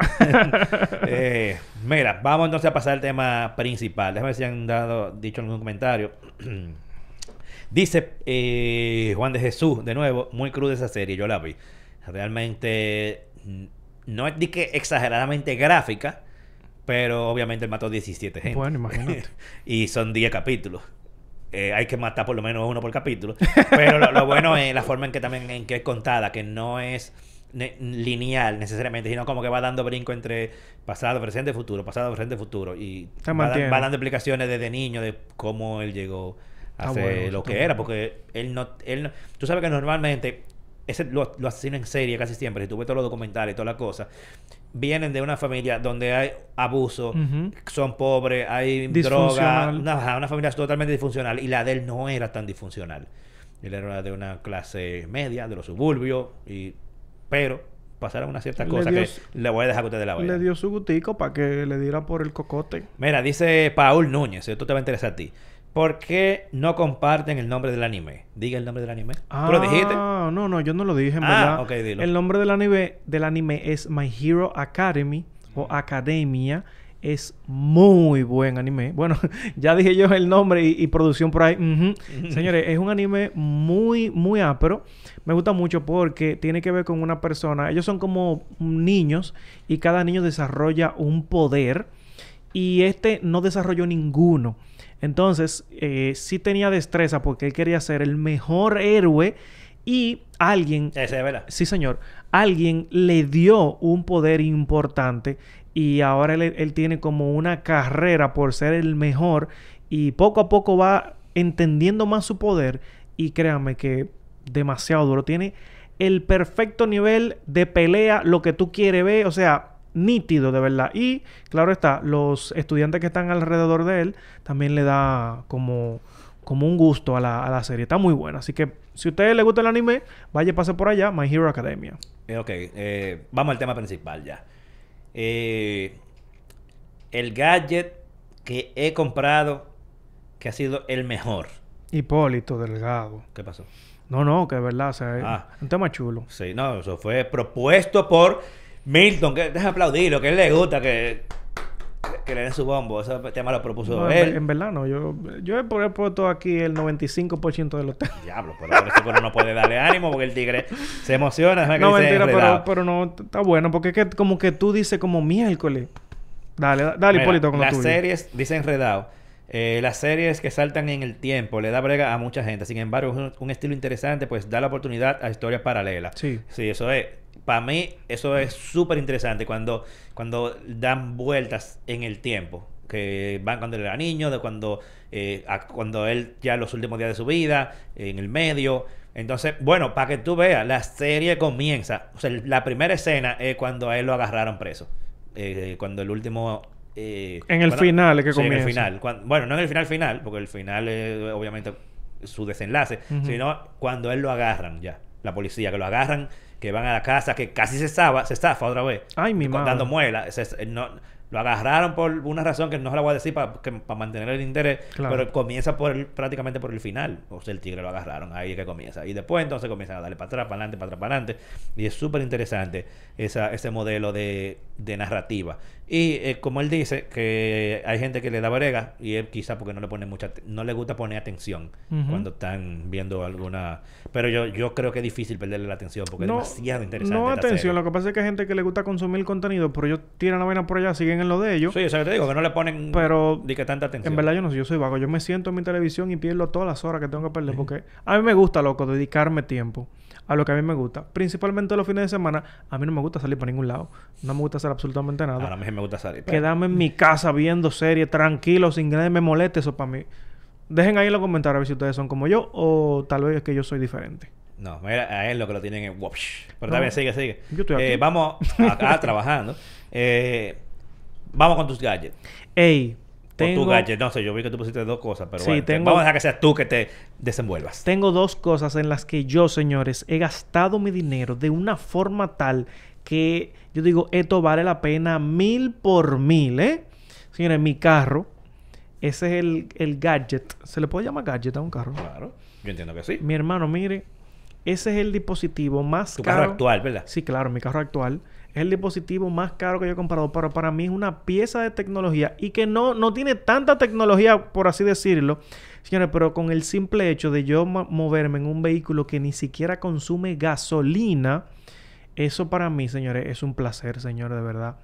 Eh, mira, vamos entonces a pasar al tema principal. Déjame ver si han dado, dicho algún comentario. Dice eh, Juan de Jesús, de nuevo, muy cruda esa serie, yo la vi. Realmente mm, no es de que exageradamente gráfica, pero obviamente él mató 17 gente. Bueno, imagínate. y son 10 capítulos. Eh, hay que matar por lo menos uno por capítulo. Pero lo, lo bueno es la forma en que también en que es contada, que no es ne- lineal necesariamente, sino como que va dando brinco entre pasado, presente, futuro, pasado, presente, futuro. Y va, da- mantiene. va dando explicaciones desde niño de cómo él llegó a Está ser bueno, lo que era, porque él no, él no- tú sabes que normalmente ese, lo, lo asesinos en serie casi siempre, si tú ves todos los documentales y todas las cosas, vienen de una familia donde hay abuso, son pobres, hay droga, una, una familia totalmente disfuncional y la de él no era tan disfuncional. Él era de una clase media, de los suburbios, y pero pasaron unas ciertas Le cosas dio que le voy a dejar que ustedes la vean. Le dio su gustico para que le diera por el cocote. Mira, dice Paul Núñez, esto te va a interesar a ti. ¿Por qué no comparten el nombre del anime? Diga el nombre del anime. ¿Tú lo dijiste? Ah, no, no, yo no lo dije, en Ah, verdad. ok, dilo. El nombre del anime, del anime es My Hero Academy o Academia. Es muy buen anime. Bueno, ya dije yo el nombre y, y producción por ahí. Señores, es un anime muy, muy ápero. Me gusta mucho porque tiene que ver con una persona. Ellos son como niños y cada niño desarrolla un poder y este no desarrolló ninguno. Entonces, eh, sí tenía destreza porque él quería ser el mejor héroe y alguien, Ese es verdad. sí señor, alguien le dio un poder importante y ahora él, él tiene como una carrera por ser el mejor y poco a poco va entendiendo más su poder y créanme que demasiado duro. Tiene el perfecto nivel de pelea, lo que tú quieres ver, o sea, nítido de verdad. Y claro está, los estudiantes que están alrededor de él también le da como, como un gusto a la, a la serie. Está muy buena. Así que si a ustedes les gusta el anime, vaya pase por allá, My Hero Academia. Eh, ok, eh, vamos al tema principal ya. Eh, el gadget que he comprado que ha sido el mejor. Hipólito Delgado. ¿Qué pasó? No, no, que es verdad, o sea, Ah. un tema chulo. Sí, no, eso fue propuesto por Milton, que deja aplaudirlo, que a él le gusta que, que le den su bombo. Ese tema lo propuso No, él. en verdad no, yo, yo he pu- he puesto aquí el 95% de los temas. Diablo, pero por eso que uno no puede darle ánimo porque el tigre se emociona. que No, mentira, pero, pero no, está bueno, porque es que como que tú dices como miércoles. Dale, da- dale, Hipólito, con lo Las tuyo. series, dice enredado, eh, las series que saltan en el tiempo le da brega a mucha gente. Sin embargo, es un, un estilo interesante, pues da la oportunidad a historias paralelas. Sí. Sí, eso es. Para mí, eso es súper interesante cuando, cuando dan vueltas en el tiempo. Que van cuando él era niño, de cuando, eh, a- cuando él ya los últimos días de su vida, en el medio. Entonces, bueno, para que tú veas, la serie comienza. O sea, la primera escena es cuando a él lo agarraron preso. Eh, cuando el último. eh, En el bueno, final es que sí, En el comienza. final. Cuan- bueno, no en el final final, porque el final es obviamente su desenlace, sino cuando él lo agarran ya. La policía, que lo agarran, que van a la casa, que casi se zafa, se estafa otra vez. Ay, mi madre. Dando muela. Es- no, lo agarraron por una razón que no se la voy a decir para mantener el interés, Claro. pero comienza por el- prácticamente por el final. O sea, el tigre lo agarraron, ahí es que comienza. Y después entonces comienzan a darle para atrás, para adelante, para atrás, para adelante. Y es súper interesante esa, ese modelo de, de narrativa. Y eh, como él dice, que hay gente que le da brega y él quizá porque no le pone mucha no le gusta poner atención cuando están viendo alguna pero yo yo creo que es difícil perderle la atención porque es demasiado interesante No, atención, serie. lo que pasa es que hay gente que le gusta consumir contenido, pero ellos tiran la vaina por allá, siguen en lo de ellos. Sí, o sea, te digo que no le ponen Pero que tanta atención. En verdad yo no sé, yo soy vago. Yo me siento en mi televisión y pierdo todas las horas que tengo que perder. Porque a mí me gusta, loco, dedicarme tiempo a lo que a mí me gusta. Principalmente los fines de semana. A mí no me gusta salir para ningún lado. No me gusta hacer absolutamente nada. Ahora a mí me gusta salir. pero- Quedarme en mi casa viendo series tranquilo, sin que nadie me moleste. Eso para mí. Dejen ahí en los comentarios a ver si ustedes son como yo o tal vez es que yo soy diferente. No, mira, a él lo que lo tienen es. Pero No. también sigue, sigue. Yo estoy Eh, aquí. vamos acá trabajando. Eh, vamos con tus gadgets. Ey, Tengo- O tu gadget. No sé, yo vi que tú pusiste dos cosas, pero Sí, bueno, tengo- vamos a dejar que seas tú que te desenvuelvas. Tengo dos cosas en las que yo, señores, he gastado mi dinero de una forma tal que yo digo, esto vale la pena mil por mil, ¿eh? Señores, mi carro, ese es el, el gadget. ¿Se le puede llamar gadget a un carro? Claro, yo entiendo que sí. Mi hermano, mire, ese es el dispositivo más Tu caro. carro actual, ¿verdad? Sí, claro, mi carro actual. Es el dispositivo más caro que yo he comprado, pero para mí es una pieza de tecnología y que no, no tiene tanta tecnología, por así decirlo. Señores, pero con el simple hecho de yo mo- moverme en un vehículo que ni siquiera consume gasolina, eso para mí, señores, es un placer, señores, de verdad.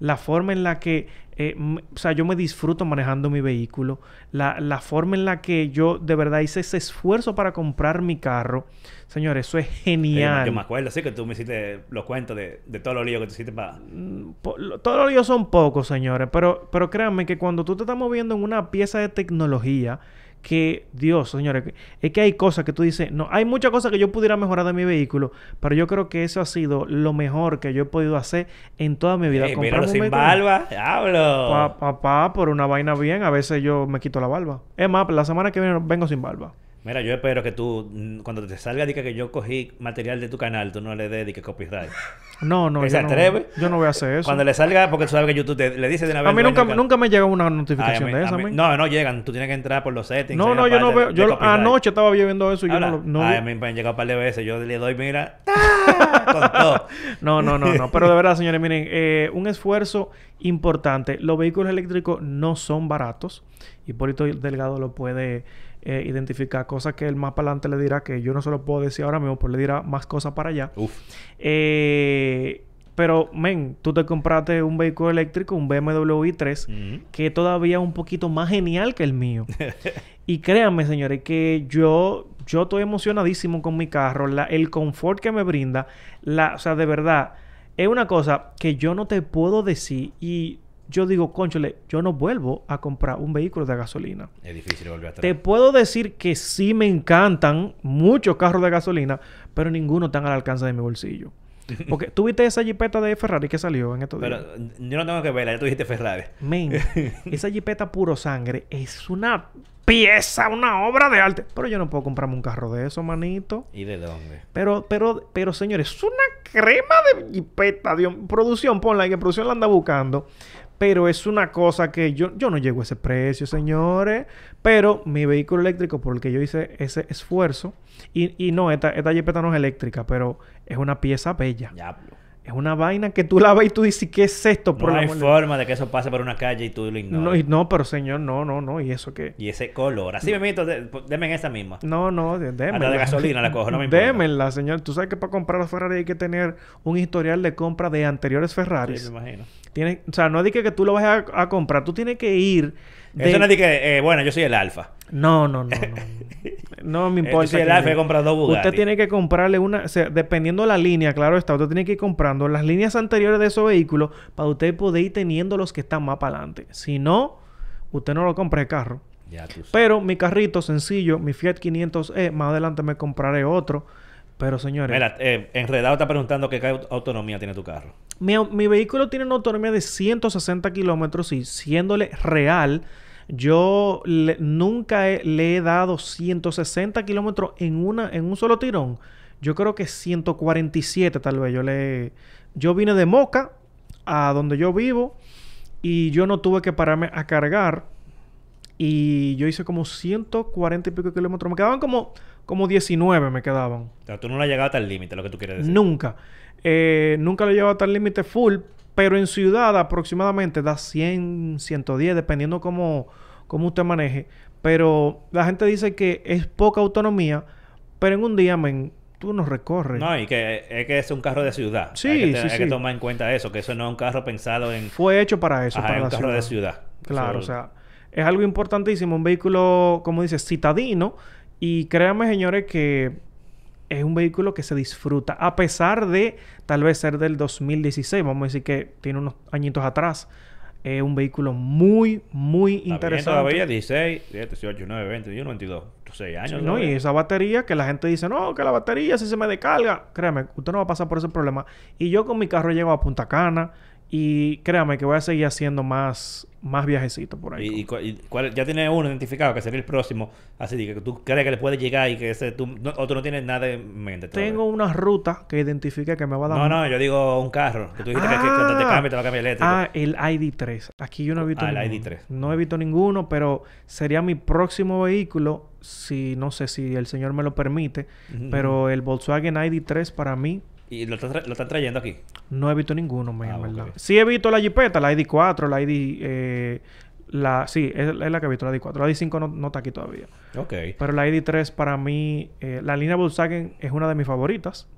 La forma en la que, eh, o sea, yo me disfruto manejando mi vehículo, la, la forma en la que yo de verdad hice ese esfuerzo para comprar mi carro, señores, eso es Sí, genial. yo me acuerdo, sí, que tú me hiciste los cuentos de, de todos los líos que tú hiciste para... Mm, Todos los líos son pocos, señores, pero, pero créanme que cuando tú te estás moviendo en una pieza de tecnología, que Dios, señores, es que hay cosas que tú dices, no, hay muchas cosas que yo pudiera mejorar de mi vehículo, pero yo creo que eso ha sido lo mejor que yo he podido hacer en toda mi vida. Ey, Comprarme míralo un sin barba, diablo. Pa- Papá, por una vaina bien, a veces yo me quito la barba. Es más, la semana que viene vengo sin barba. Mira, yo espero que tú, mm, cuando te salga, diga que yo cogí material de tu canal, tú no le des que copyright. No, no, ¿Que yo no, atreve? yo no voy a hacer eso. Cuando le salga, porque tú sabes que YouTube te- le dice de una vez... A mí nunca, nunca me llega una Ay, notificación mí- de a esa, mí-. No, no llegan. Tú tienes que entrar por los settings. No, no, yo no veo. de- Yo de anoche estaba viendo eso y yo no, lo- no Ay, a mí me han llegado un par de veces. Yo le doy, mira... ¡ah! Con todo. No, no, no, no. Pero de verdad, señores, miren, eh, un esfuerzo importante. Los vehículos eléctricos no son baratos. Hipólito Delgado lo puede eh, identificar. Cosas que él más para adelante le dirá que yo no se lo puedo decir ahora mismo, pues le dirá más cosas para allá. Uf. Eh, pero, men, tú te compraste un vehículo eléctrico, un BMW i3, Ujú. que todavía es un poquito más genial que el mío. y créanme, señores, que yo, yo estoy emocionadísimo con mi carro. La- el confort que me brinda, la, o sea, de verdad, es una cosa que yo no te puedo decir. Y yo digo, conchole, yo no vuelvo a comprar un vehículo de gasolina. Es difícil volver atrás. Te puedo decir que sí me encantan muchos carros de gasolina, pero ninguno están al alcance de mi bolsillo. Porque tú viste esa jipeta de Ferrari que salió en estos días. Pero yo no tengo que verla. Ya tú dijiste Ferrari. Men, esa jipeta puro sangre es una pieza, una obra de arte. Pero yo no puedo comprarme un carro de eso, manito. ¿Y de dónde? Pero, pero, pero, señores, es una crema de jipeta. Dios, producción, ponla, que producción la anda buscando. Pero es una cosa que yo, yo no llego a ese precio, señores. Pero mi vehículo eléctrico, por el que yo hice ese esfuerzo, y, y no, esta, esta jipeta no es eléctrica, pero es una pieza bella. Diablo. Es una vaina que tú la ves y tú dices, ¿qué es esto? Por No hay forma de que eso pase por una calle y tú lo ignoras. No, y- no, pero señor, no, no, no. ¿Y eso qué? Y ese color. Así me meto, deme esa misma. No, no, dé- démela. Hasta de gasolina la cojo, no me importa. Démela, señor. Tú sabes que para comprar la Ferrari hay que tener un historial de compra de anteriores Ferraris. Sí, me imagino. O sea, no es de que, que tú lo vayas a, a comprar. Tú tienes que ir... de- Eso no es de que, eh, bueno, yo soy el alfa. No, no, no, no. No me Eh, importa. yo soy el alfa, he comprado dos Bugatti. Usted tiene que comprarle una... O sea, dependiendo de la línea, claro está. Usted tiene que ir comprando las líneas anteriores de esos vehículos para usted poder ir teniendo los que están más para adelante. Si no, usted no lo compra el carro. Ya tú sabes. Pero mi carrito sencillo, mi Fiat 500e, más adelante me compraré otro. Pero señores, Mira, eh, Enredado está preguntando qué au- autonomía tiene tu carro. Mi, mi vehículo tiene una autonomía de 160 kilómetros y siéndole real, yo le- nunca he- le he dado 160 kilómetros en, una, en un solo tirón. Yo creo que 147 tal vez. Yo le... Yo vine de Moca a donde yo vivo y yo no tuve que pararme a cargar. Y yo hice como 140 y pico kilómetros. Me quedaban como, como 19 me quedaban. O sea, tú no llegado hasta el límite, lo que tú quieres decir. Nunca. Eh, nunca lo he llevado hasta el límite full, pero en ciudad aproximadamente da 100, 110, dependiendo cómo, cómo usted maneje. Pero la gente dice que es poca autonomía, pero en un día, men, tú no recorres. No, y que es que es un carro de ciudad. Sí, hay que, te- sí, hay que tomar en cuenta eso, que eso no es un carro pensado en... Fue hecho para eso, Ajá, para es la un carro de ciudad. Claro, Eso- o sea, es algo importantísimo, un vehículo, como dice, citadino. Y créanme, señores, que es un vehículo que se disfruta, a pesar de tal vez ser del 2016, vamos a decir que tiene unos añitos atrás. Es un vehículo muy, muy Está interesante. todavía, 16, 17, 18, 19, 20, 21, 22, 6 años. ¿no? Y esa batería que la gente dice, no, que la batería si se me descarga. Créeme, usted no va a pasar por ese problema. Y yo con mi carro llego a Punta Cana Y créame que voy a seguir haciendo más, más viajecitos por ahí. ¿Y, cu- y cuál- ya tiene uno identificado que sería el próximo? Así que tú crees que le puede llegar y que ese tú, no, o tú no tienes nada en mente. Tengo una ruta que identifique que me va a dar... No, no, yo digo un carro. Que tú dijiste que, que cuando te Ah. cambie te va a cambiar eléctrico. Ah, el ID3. Aquí yo no he visto Ah, el ninguno. ID3. No he visto ninguno, pero sería mi próximo vehículo, si no sé si el señor me lo permite, pero el Volkswagen ID3 para mí Y lo, están tra- lo están trayendo aquí. no he visto ninguno, men, Ah, verdad. ok. Sí he visto la Jeepeta, la ID4, la ID... eh, la, sí, es, es la que he visto, la ID4. La ID5 no, no está aquí todavía. Ok. Pero la ID3 para mí, eh, la línea Volkswagen es una de mis favoritas.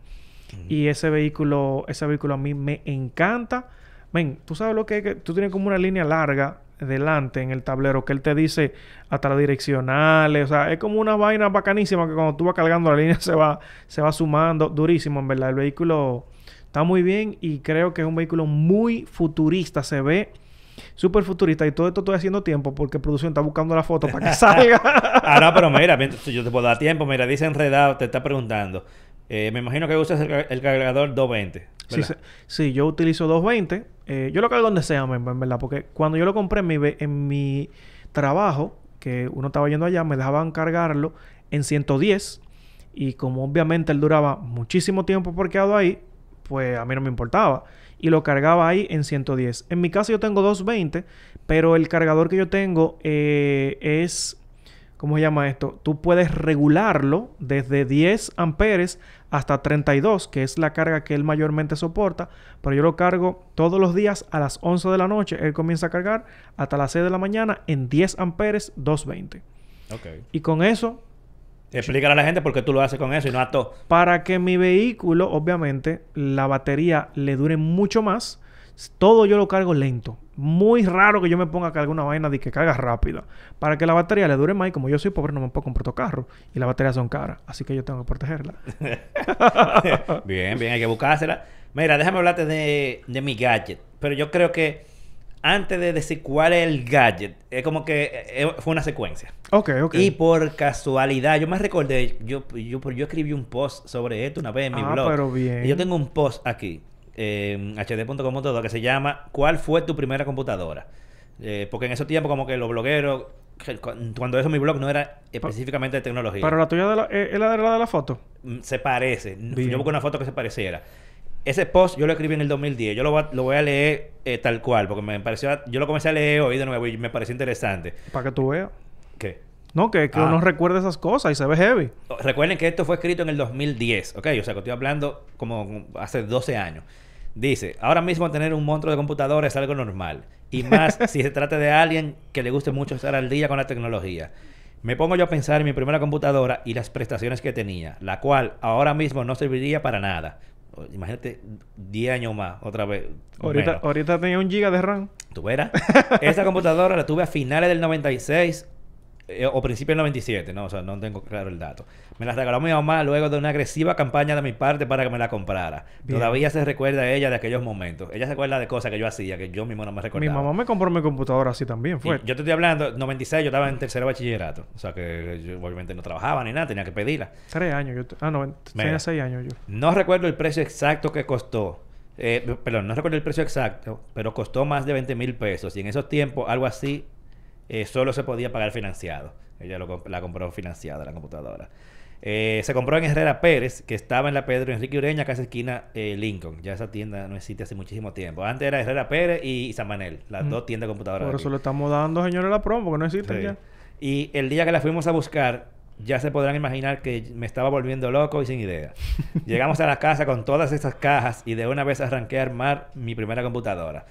Y ese vehículo, ese vehículo a mí me encanta. Ven, tú sabes lo que es que tú tienes como una línea larga delante en el tablero que él te dice hasta las direccionales, o sea, es como una vaina bacanísima que cuando tú vas cargando la línea se va se va sumando, durísimo en verdad. El vehículo está muy bien y creo que es un vehículo muy futurista, se ve súper futurista y todo esto estoy haciendo tiempo porque producción está buscando la foto para que salga. ah, no, pero mira, yo te puedo dar tiempo. Mira, dice enredado, te está preguntando. Eh, me imagino que usas el, el cargador 220. Sí, yo utilizo 220. Eh, yo lo cargo donde sea, en verdad. Porque cuando yo lo compré en mi, en mi trabajo, que uno estaba yendo allá, me dejaban cargarlo en 110. Y como obviamente él duraba muchísimo tiempo parqueado ahí, pues a mí no me importaba. Y lo cargaba ahí en 110. En mi caso yo tengo 220, pero el cargador que yo tengo eh, es... ¿Cómo se llama esto? Tú puedes regularlo desde 10 amperes hasta 32, que es la carga que él mayormente soporta. Pero yo lo cargo todos los días a las 11 de la noche. Él comienza a cargar hasta las 6 de la mañana en 10 amperes 220. Ok. Y con eso, Explícale a la gente por qué tú lo haces con eso y no a todo. para que mi vehículo, obviamente, la batería le dure mucho más, todo yo lo cargo lento. Muy raro que yo me ponga a cargar una vaina de que carga rápida. Para que la batería le dure más y como yo soy pobre no me puedo comprar otro carro. Y las baterías son caras. Así que yo tengo que protegerla. bien, bien, hay que buscársela. Mira, déjame hablarte de, de mi gadget. Pero yo creo que antes de decir cuál es el gadget, es como que eh, fue una secuencia. ok, ok. Y por casualidad, yo me recordé, yo, yo, yo escribí un post sobre esto una vez en mi Ah, blog. pero bien. Y yo tengo un post aquí, en hd.com todo, que se llama ¿Cuál fue tu primera computadora? Eh, porque en esos tiempos como que los blogueros, cuando eso mi blog no era específicamente de tecnología. Pero la tuya de la, eh, es la de la de la foto. Mm, se parece. Bien. Yo busco una foto que se pareciera. Ese post yo lo escribí en el 2010. Yo lo, voy a- lo voy a leer eh, tal cual, porque me pareció... Yo lo comencé a leer hoy de nuevo y me pareció interesante. Para que tú veas. ¿Qué? No, que, que Ah. uno recuerde esas cosas y se ve heavy. Recuerden que esto fue escrito en el 2010, ¿ok? O sea, que estoy hablando como hace 12 años. Dice, ahora mismo tener un monstruo de computadora es algo normal. Y más si se trata de alguien que le guste mucho estar al día con la tecnología. Me pongo yo a pensar en mi primera computadora y las prestaciones que tenía, la cual ahora mismo no serviría para nada. Imagínate 10 años más, otra vez. Ahorita, ahorita tenía un giga de RAM. ¿Tú verás? Esa computadora la tuve a finales del 96 eh, o principios del 97, ¿no? O sea, no tengo claro el dato. Me la regaló mi mamá luego de una agresiva campaña de mi parte para que me la comprara. Bien. Todavía se recuerda a ella de aquellos momentos. Ella se acuerda de cosas que yo hacía que yo mismo no me Mi recordaba. mamá me compró mi computadora así también, Y fue. yo te estoy hablando, 96 yo estaba en tercero de bachillerato. O sea que yo obviamente no trabajaba ni nada, tenía que pedirla. Tres años. Yo Ah, no, tenía seis años yo. No recuerdo el precio exacto que costó. Eh, perdón, no recuerdo el precio exacto, pero costó más de 20 mil pesos. Y en esos tiempos, algo así, eh, solo se podía pagar financiado. Ella lo la compró financiada, la computadora. Eh, se compró en Herrera Pérez, que estaba en la Pedro Enrique Ureña, casi esquina eh, Lincoln. Ya esa tienda no existe hace muchísimo tiempo. Antes era Herrera Pérez y San Manel, las Mm. dos tiendas de computadoras. Por eso le estamos dando, señores, la promo, porque no existe Sí. ya. Y el día que la fuimos a buscar, ya se podrán imaginar que me estaba volviendo loco y sin idea. Llegamos a la casa con todas esas cajas y de una vez arranqué a armar mi primera computadora.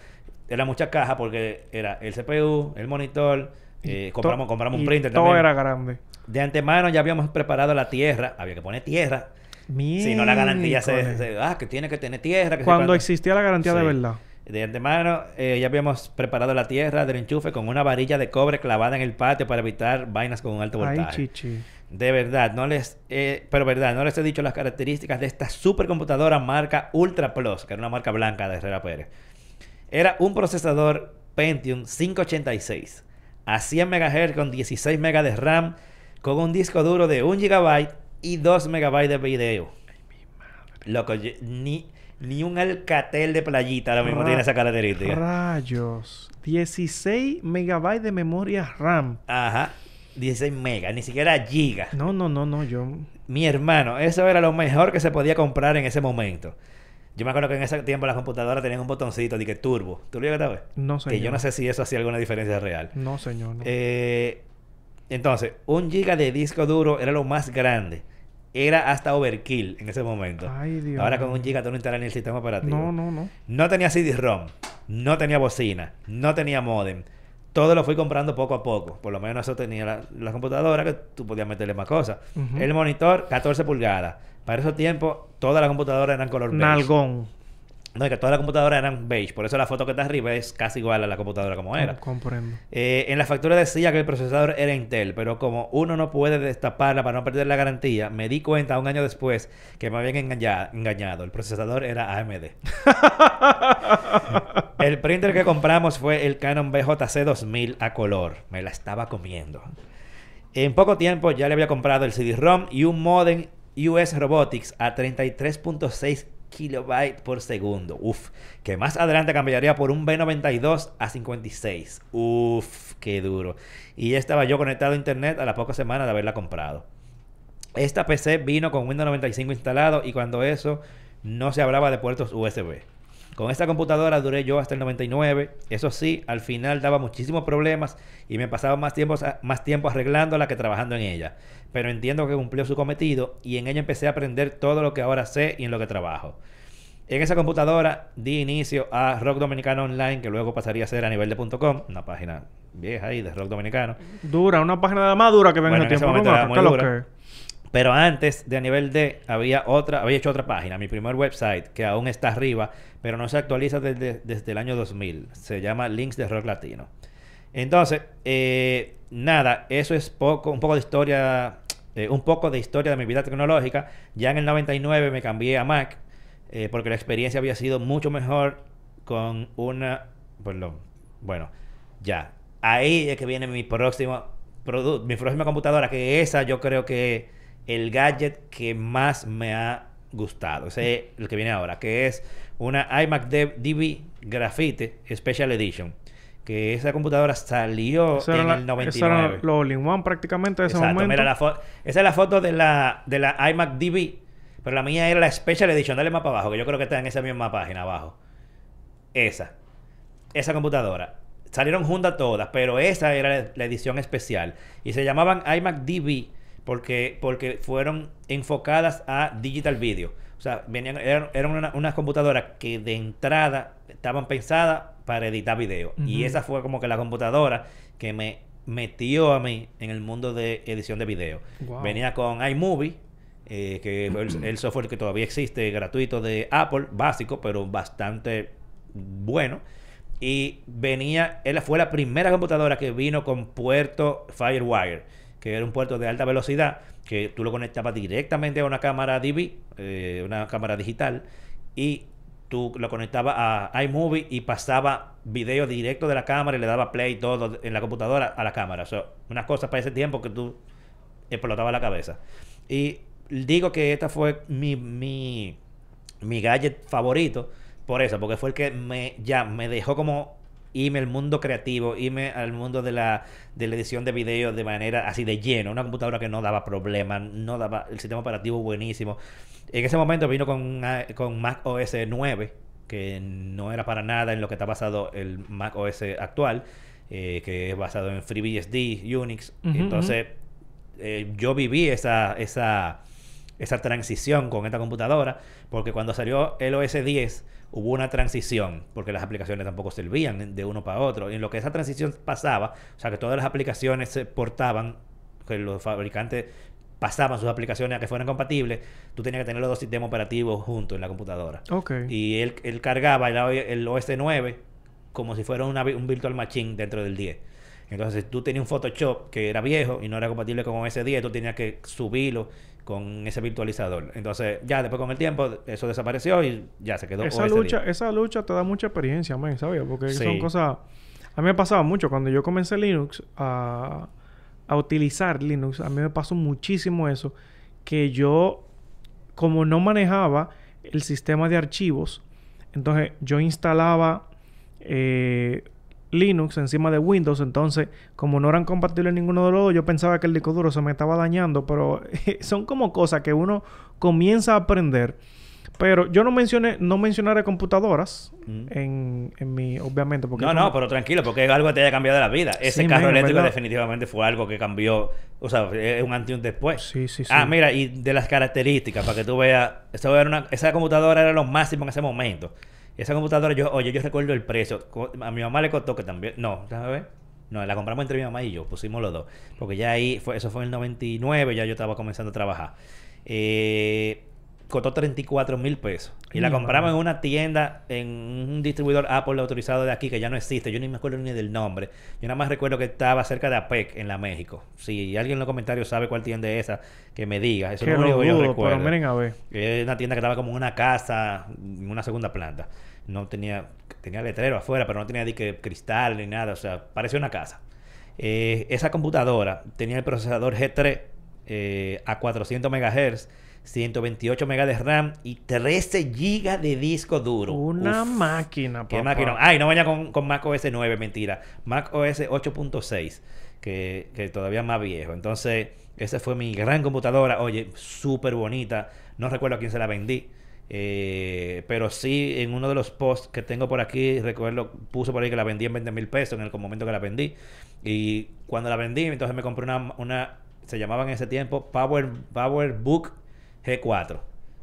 Era mucha caja porque era el CPU, el monitor, eh, compramos, compramos un printer todo también. era grande. De antemano ya habíamos preparado la tierra, había que poner tierra. Si no la garantía se, se- ah, que tiene que tener tierra. que Cuando existía la garantía de verdad. De antemano eh, ya habíamos preparado la tierra del enchufe con una varilla de cobre clavada en el patio para evitar vainas con un alto Ay, voltaje. chichi. De verdad, no les, eh, pero verdad, no les he dicho las características de esta supercomputadora marca Ultra Plus, que era una marca blanca de Herrera Pérez. Era un procesador Pentium 586 a 100 MHz con 16 MB de RAM, con un disco duro de 1 GB y 2 MB de video. Loco, yo- ni, Ni un alcatel de playita ahora mismo tiene esa característica. Rayos. 16 megabytes de memoria RAM. Ajá. 16 megas, ni siquiera gigas. No, no, no, no, yo... Mi hermano, eso era lo mejor que se podía comprar en ese momento. Yo me acuerdo que en ese tiempo las computadoras tenían un botoncito de que turbo. ¿Tú lo llegaste a ver? No, Que yo señor. no sé si eso hacía alguna diferencia real. No, señor, no. Eh, entonces, un giga de disco duro era lo más grande. Era hasta overkill en ese momento. Ay, Dios Ahora con un giga tú no instalas ni el sistema operativo. No, no, no. No tenía CD-ROM, no tenía bocina, no tenía modem. Todo lo fui comprando poco a poco. Por lo menos eso tenía la, la computadora que tú podías meterle más cosas. El monitor, 14 pulgadas. Para esos tiempos, todas las computadoras eran color beige. Nalgón. No, es que todas las computadoras eran beige. Por eso la foto que está arriba es casi igual a la computadora como era. Com- comprendo. Eh, en la factura decía que el procesador era Intel, pero como uno no puede destaparla para no perder la garantía, me di cuenta un año después que me habían engaña- engañado. El procesador era AMD. el printer que compramos fue el Canon BJC 2000 a color. Me la estaba comiendo. En poco tiempo ya le había comprado el CD-ROM y un modem US Robotics a 33.6 kilobytes por segundo. Uf, que más adelante cambiaría por un B92 a 56. Uf, qué duro. Y ya estaba yo conectado a internet a las pocas semanas de haberla comprado. Esta PC vino con Windows 95 instalado y cuando eso no se hablaba de puertos USB. Con esta computadora duré yo hasta el 99. Eso sí, al final daba muchísimos problemas y me pasaba más tiempo, más tiempo arreglándola que trabajando en ella. Pero entiendo que cumplió su cometido y en ella empecé a aprender todo lo que ahora sé y en lo que trabajo. En esa computadora di inicio a Rock Dominicano Online, que luego pasaría a ser a nivel de .com, una página vieja ahí de Rock Dominicano. Dura, una página de la más dura que ven Bueno, en ese tiempo. momento ¿Cómo? era ¿Qué muy lo dura. Pero antes de a nivel D había otra, había hecho otra página, mi primer website, que aún está arriba, pero no se actualiza desde, desde el año 2000. Se llama Links de Rock Latino. Entonces, eh, nada, eso es poco, un poco de historia, eh, un poco de historia de mi vida tecnológica. Ya en el 99 me cambié a Mac, eh, porque la experiencia había sido mucho mejor con una, perdón, bueno, ya. Ahí es que viene mi próximo mi próxima computadora, que esa yo creo que el gadget que más me ha gustado. Ese es el que viene ahora, que es una iMac DB Graphite Special Edition. Que esa computadora salió en la- el esa 99. era los all-in-one prácticamente de ese Exacto, momento. mira la esa es la foto de la, de la iMac DB, pero la mía era la Special Edition. Dale más para abajo, que yo creo que está en esa misma página abajo. Esa. Esa computadora. Salieron juntas todas, pero esa era la, la edición especial. Y se llamaban iMac DB porque, porque fueron enfocadas a digital video. O sea, venían, eran, eran una- unas computadoras que de entrada estaban pensadas para editar video. Y esa fue como que la computadora que me metió a mí en el mundo de edición de video. Wow. Venía con iMovie, eh, que fue el, el software que todavía existe gratuito de Apple, básico, pero bastante bueno. Y venía, él fue la primera computadora que vino con puerto Firewire, que era un puerto de alta velocidad, que tú lo conectabas directamente a una cámara DV, eh, una cámara digital, y tú lo conectabas a iMovie y pasaba video directo de la cámara y le daba play todo en la computadora a la cámara. O sea, unas cosas para ese tiempo que tú explotaba la cabeza. Y digo que esta fue mi, mi, mi gadget favorito por eso, porque fue el que me ya me dejó como irme al mundo creativo, irme al mundo de la, de la edición de video de manera así de lleno. Una computadora que no daba problemas, no daba el sistema operativo buenísimo. En ese momento vino con, con Mac OS 9, que no era para nada en lo que está basado el Mac OS actual, eh, que es basado en FreeBSD, Unix. Entonces, eh, yo viví esa, esa, esa transición con esta computadora, porque cuando salió el OS 10 hubo una transición, porque las aplicaciones tampoco servían de uno para otro. Y en lo que esa transición pasaba, o sea, que todas las aplicaciones se portaban, que los fabricantes pasaban sus aplicaciones a que fueran compatibles, tú tenías que tener los dos sistemas operativos juntos en la computadora. Ok. Y él, él cargaba el, el OS 9 como si fuera una un virtual machine dentro del 10. Entonces, si tú tenías un Photoshop que era viejo y no era compatible con OS 10, tú tenías que subirlo con ese virtualizador. Entonces, ya después con el tiempo, eso desapareció y ya se quedó esa lucha, 10. esa lucha te da mucha experiencia, man, ¿sabes? Porque son cosas... A mí me pasaba mucho cuando yo comencé Linux a, a utilizar Linux. A mí me pasó muchísimo eso. Que yo, como no manejaba el sistema de archivos. Entonces yo instalaba eh, Linux encima de Windows. Entonces, como no eran compatibles ninguno de los dos, yo pensaba que el disco duro se me estaba dañando. Pero son como cosas que uno comienza a aprender. Pero yo no mencioné, no mencionaré computadoras en, en, mi, obviamente. Porque no, no, pero tranquilo, porque es algo que te haya cambiado la vida. Ese carro eléctrico definitivamente fue algo que cambió, o sea, es un antes y un después. Sí, sí, sí. Ah, mira, y de las características, para que tú veas, esa, era una, esa computadora era lo máximo en ese momento. Esa computadora, yo, oye, yo recuerdo el precio. A mi mamá le costó que también, no, déjame ver. No, la compramos entre mi mamá y yo, pusimos los dos. Porque ya ahí, fue, eso fue en el 99, ya yo estaba comenzando a trabajar. Eh, costó 34 mil pesos. Y la compramos en una tienda, en un distribuidor Apple autorizado de aquí, que ya no existe. Yo ni me acuerdo ni del nombre. Yo nada más recuerdo que estaba cerca de APEC, en la México. Si alguien en los comentarios sabe cuál tienda es esa, que me diga. Eso es lo único que yo recuerdo. Pero miren a ver. Es una tienda que estaba como en una casa, en una segunda planta. No tenía, tenía letrero afuera, pero no tenía ni que cristal ni nada. O sea, parecía una casa. Eh, esa computadora tenía el procesador G3 eh, a 400 MHz 128 MB de RAM y 13 GB de disco duro. Una máquina, papá. ¿Qué máquina? Ay, no vaya con, con Mac OS 9, mentira. Mac OS 8.6, que, que todavía es más viejo. Entonces, esa fue mi gran computadora. Oye, súper bonita. No recuerdo a quién se la vendí. Eh, pero sí, en uno de los posts que tengo por aquí, recuerdo, puso por ahí que la vendí en 20 mil pesos en el momento que la vendí. Y cuando la vendí, entonces me compré una, una se llamaba en ese tiempo Power, Power Book G4.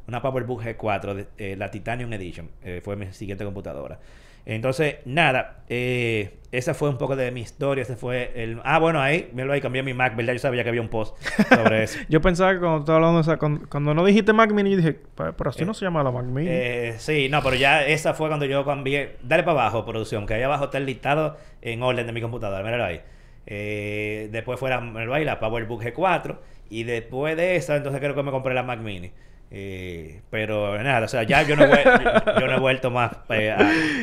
Una PowerBook G4, eh, la Titanium Edition. Eh, fue mi siguiente computadora. Entonces, nada, eh, esa fue un poco de mi historia. Ese fue el. Ah, bueno, ahí, lo ahí, cambié mi Mac, ¿verdad? Yo sabía que había un post sobre eso. yo pensaba que cuando estaba hablando, o sea, cuando, no dijiste Mac Mini, yo dije, pero así no se llama la Mac Mini. sí, no, pero ya esa fue cuando yo cambié. Dale para abajo, producción, que ahí abajo está el listado en orden de mi computadora, míralo ahí. después fue la, la PowerBook G4. Y después de esa, entonces creo que me compré la Mac Mini. Eh, pero nada, o sea, ya yo no, yo, no he vuelto más eh,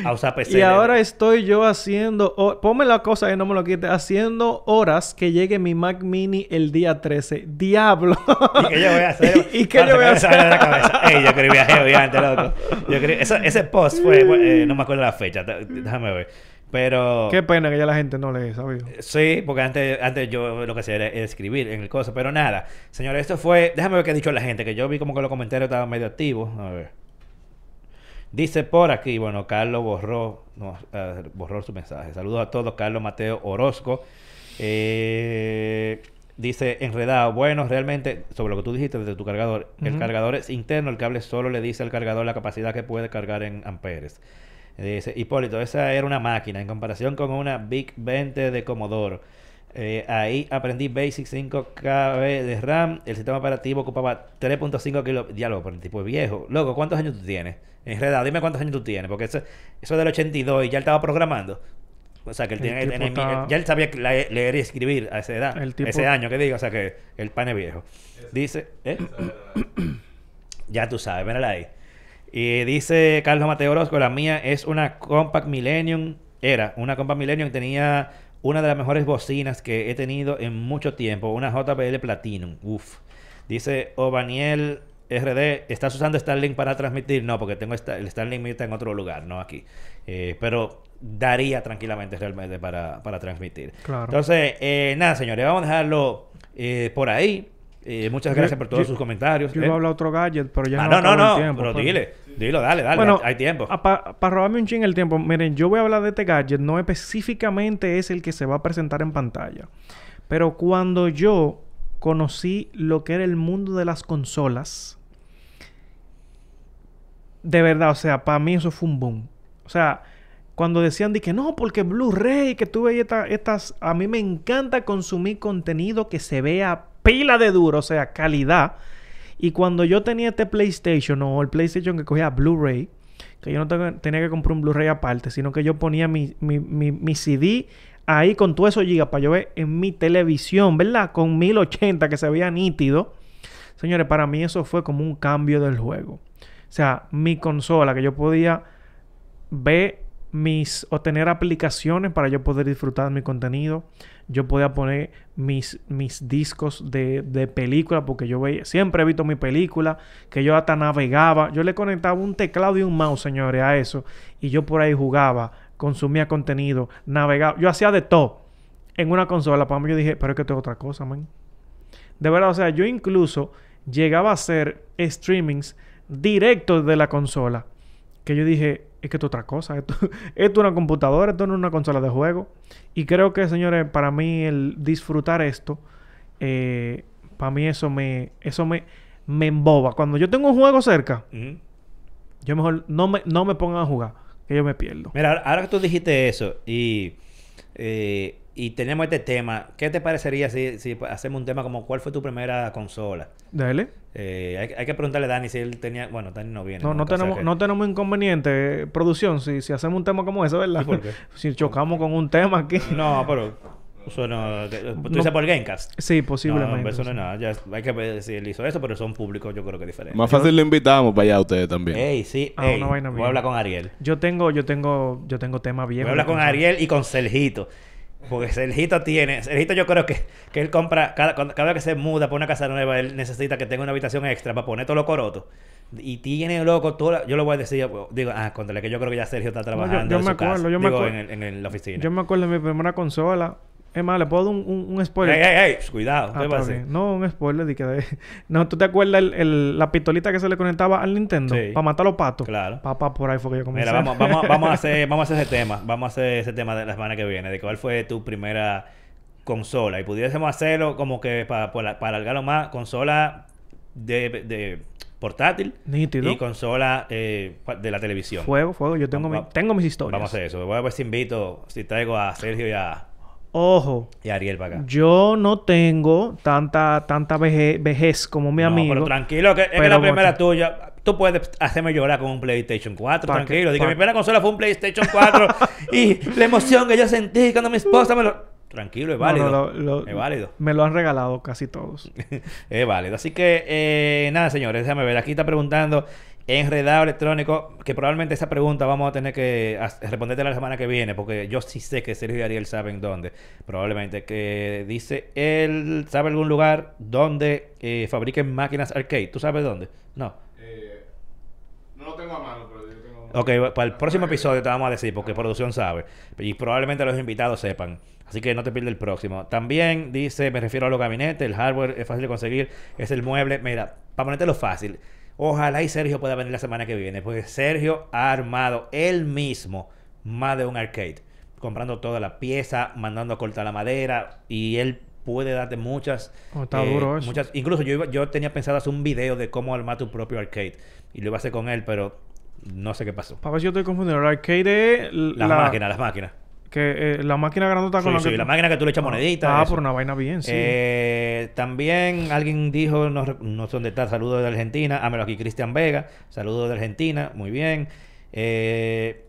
a, usar PC. Y ahora estoy yo haciendo, ponme la cosa que no me lo quite, haciendo horas que llegue mi Mac Mini el día 13. Diablo. ¿Y qué yo voy a hacer? ¿Y qué yo voy a hacer? la cabeza. Ey, yo escribí a loco. Yo ese post fue, eh, no me acuerdo la fecha, déjame ver. Pero... Qué pena que ya la gente no lee, ¿sabes? Sí, porque antes, antes yo lo que hacía era escribir en el coso. Pero nada, señores, esto fue... Déjame ver qué ha dicho la gente, que yo vi como que los comentarios estaban medio activos. A ver. Dice por aquí, bueno, Carlos borró, no, borró su mensaje. Saludos a todos, Carlos Mateo Orozco. Eh, dice enredado, bueno, realmente, sobre lo que tú dijiste desde tu cargador, el cargador es interno, el cable solo le dice al cargador la capacidad que puede cargar en amperes. Dice, Hipólito, esa era una máquina en comparación con una Big 20 de Commodore. Eh, ahí aprendí Basic 5 KB de RAM. El sistema operativo ocupaba 3.5 kilos. Diálogo, pero el tipo es viejo. Loco, ¿cuántos años tú tienes? En realidad, dime cuántos años tú tienes. Porque eso, eso del 82 y ya él estaba programando. O sea, que él tiene, ya él sabía leer y escribir a esa edad. ese año que diga. O sea, que el pan es viejo. Dice, ¿eh? ya tú sabes, mírala ahí. Y dice Carlos Mateo Orozco, la mía es una Compact Millennium, era una Compact Millennium tenía una de las mejores bocinas que he tenido en mucho tiempo, una JBL Platinum. Uf. Dice Obaniel RD, ¿estás usando Starlink para transmitir? No, porque tengo el Starlink mío está en otro lugar, no aquí. Eh, pero daría tranquilamente realmente para, para transmitir. Entonces, eh, nada, señores, vamos a dejarlo eh, por ahí. Eh, muchas gracias por todos sus comentarios. Yo iba a hablar otro gadget, pero ya ah, no, no, no, no, pero dile, dilo, dale, dale, bueno, hay tiempo. Para robarme un ching el tiempo, miren, yo voy a hablar de este gadget, no específicamente es el que se va a presentar en pantalla. Pero cuando yo conocí lo que era el mundo de las consolas, de verdad, o sea, para mí eso fue un boom. O sea, cuando decían de que no, porque Blu-ray, que tuve estas, estas, a mí me encanta consumir contenido que se vea pila de duro, o sea, calidad. Y cuando yo tenía este PlayStation o el PlayStation que cogía Blu-ray, que yo no tenía que comprar un Blu-ray aparte, sino que yo ponía mi, mi, mi, CD ahí con todo eso gigas para yo ver en mi televisión, ¿verdad? Con 1080 que se veía nítido. Señores, para mí eso fue como un cambio del juego. O sea, mi consola que yo podía ver mis o tener aplicaciones para yo poder disfrutar mi contenido. Yo podía poner mis, mis discos de, de película porque yo veía, siempre he visto mi película, que yo hasta navegaba. Yo le conectaba un teclado y un mouse, señores, a eso. Y yo por ahí jugaba, consumía contenido, navegaba. Yo hacía de todo en una consola. Para mí yo dije, pero es que esto es otra cosa, man. De verdad, o sea, yo incluso llegaba a hacer streamings directos de la consola. Que yo dije, es que esto es otra cosa. Esto, esto es una computadora, esto no es una consola de juego. Y creo que, señores, para mí el disfrutar esto, eh, para mí eso me, eso me, me emboba. Cuando yo tengo un juego cerca, yo mejor no me, no me pongan a jugar, que yo me pierdo. Mira, ahora- ahora que tú dijiste eso y, eh, y tenemos este tema, ¿qué te parecería si, si hacemos un tema como cuál fue tu primera consola? Dale. Eh, hay, hay que preguntarle a Dani si él tenía... Bueno, Dani no viene. No, no nunca, o sea tenemos, que- no tenemos inconveniente, eh, producción, si, si hacemos un tema como ese, ¿verdad? ¿Y por qué? si chocamos con un tema aquí. No, pero... Eso no... Tú No. dices por Gamecast. Sí, No, posiblemente. hombre, eso no es sí. nada. Ya, hay que ver si él hizo eso, pero son públicos, yo creo que diferentes. Más fácil lo invitamos para allá a ustedes también. Ey, sí, Ah, ey, una vaina voy bien. a hablar con Ariel. Yo tengo, yo tengo, yo tengo tema Voy viejo. a hablar con. Ariel y con Sergito. Porque Sergito tiene... Sergito yo creo que, que él compra... Cada, cada vez que se muda por una casa nueva, él necesita que tenga una habitación extra para poner todos los corotos. Y tiene, loco, toda... Yo lo voy a decir... Digo, ah, contra que yo creo que ya Sergio está trabajando yo en me su casa. acuerdo, yo me Digo, acuerdo. en, el- en el- la oficina. Yo me acuerdo de mi primera consola. Es más, le puedo dar un, un, un spoiler. Ey, ey, ey, cuidado. Ah, ¿Qué pasa? bien. No, un spoiler de que de- No, ¿tú te acuerdas el, el- la pistolita que se le conectaba al Nintendo? Sí. Para matar a los patos. Claro. Papá, por ahí fue que yo comencé. Mira, vamos, vamos, vamos, a hacer, vamos a hacer ese tema. Vamos a hacer ese tema de la semana que viene. De cuál fue tu primera consola. Y pudiésemos hacerlo como que para, para, para alargarlo más. Consola de, de portátil. Nítido. Y consola eh, de la televisión. Fuego, fuego. Yo tengo, Vamos- mi- tengo mis historias. Vamos a hacer eso. Voy a ver si invito, si traigo a Sergio y a, Ojo. y Ariel para acá. Yo no tengo tanta, tanta veje- vejez como mi No, amigo. pero tranquilo, que es que la primera tuya. Tú puedes hacerme llorar con un PlayStation 4, Pa' tranquilo. pa- mi primera consola fue un PlayStation 4 y la emoción que yo sentí cuando mi esposa me lo. Tranquilo, es No, válido. no, lo- lo- es válido. Me lo han regalado casi todos. es válido. Así que, eh, nada, señores, déjame ver. Aquí está preguntando enredado electrónico, que probablemente esa pregunta vamos a tener que responderte la semana que viene, porque yo sí sé que Sergio y Ariel saben dónde. Probablemente que dice, él sabe algún lugar donde eh, fabriquen máquinas arcade. ¿Tú sabes dónde? No. Eh, no lo tengo a mano, pero yo tengo... Ok, para el próximo episodio te vamos a decir, porque producción sabe. Y probablemente los invitados sepan. Así que no te pierdas el próximo. También dice, me refiero a los gabinetes, el hardware es fácil de conseguir, es el mueble. Mira, para ponértelo fácil, ojalá y Sergio pueda venir la semana que viene, porque Sergio ha armado él mismo más de un arcade, comprando toda la pieza, mandando a cortar la madera, y él puede darte muchas... Oh, está duro eso. muchas Incluso yo, iba- yo tenía pensado hacer un video de cómo armar tu propio arcade, y lo iba a hacer con él, pero no sé qué pasó. Si yo estoy confundido. El arcade es Las la, máquinas, las máquinas. Que, eh, la máquina grandota con Sí, la sí, que... la máquina que tú le echas moneditas. Ah, eso. por una vaina bien, sí. Eh, también alguien dijo, no, no sé dónde está, saludos de Argentina. Ámelo aquí, Cristian Vega, saludos de Argentina, muy bien. Eh,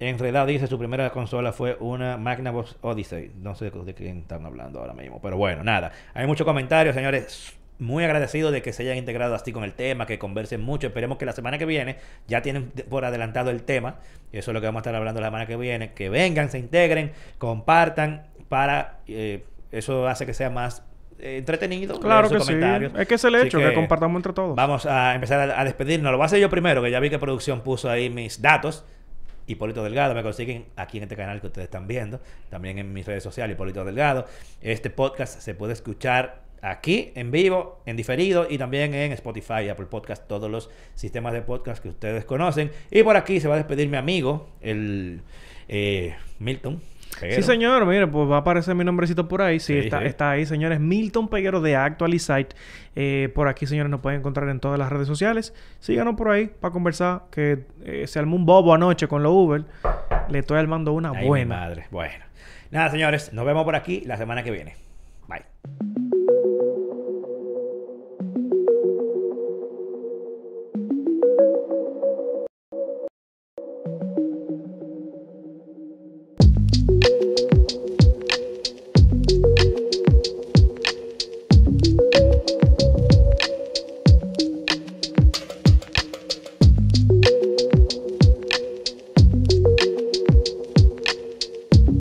Enredado dice, su primera consola fue una Magnavox Odyssey. No sé de quién están hablando ahora mismo, pero bueno, nada. Hay muchos comentarios, señores. Muy agradecido de que se hayan integrado así con el tema, que conversen mucho. Esperemos que la semana que viene ya tienen por adelantado el tema. Eso es lo que vamos a estar hablando la semana que viene. Que vengan, se integren, compartan para... eh, eso hace que sea más eh, entretenido. claro que sí. Es que es el hecho, que, compartamos entre todos. Vamos a empezar a, a despedirnos. Lo voy a hacer yo primero, que ya vi que producción puso ahí mis datos. Hipólito Delgado, me consiguen aquí en este canal que ustedes están viendo, también en mis redes sociales, Hipólito Delgado. Este podcast se puede escuchar aquí en vivo, en diferido y también en Spotify, Apple Podcast, todos los sistemas de podcast que ustedes conocen. Y por aquí se va a despedir mi amigo, el eh, Milton. Sí, Peguero. señor, mire, pues va a aparecer mi nombrecito por ahí. Sí, Sí, está, sí. está ahí, señores. Milton Peguero de Actualizite. Eh, por aquí, señores, nos pueden encontrar en todas las redes sociales. Síganos por ahí para conversar. Que eh, se armó un bobo anoche con los Uber. Le estoy armando una Ay, mi buena. madre. Bueno. Nada, señores, nos vemos por aquí la semana que viene.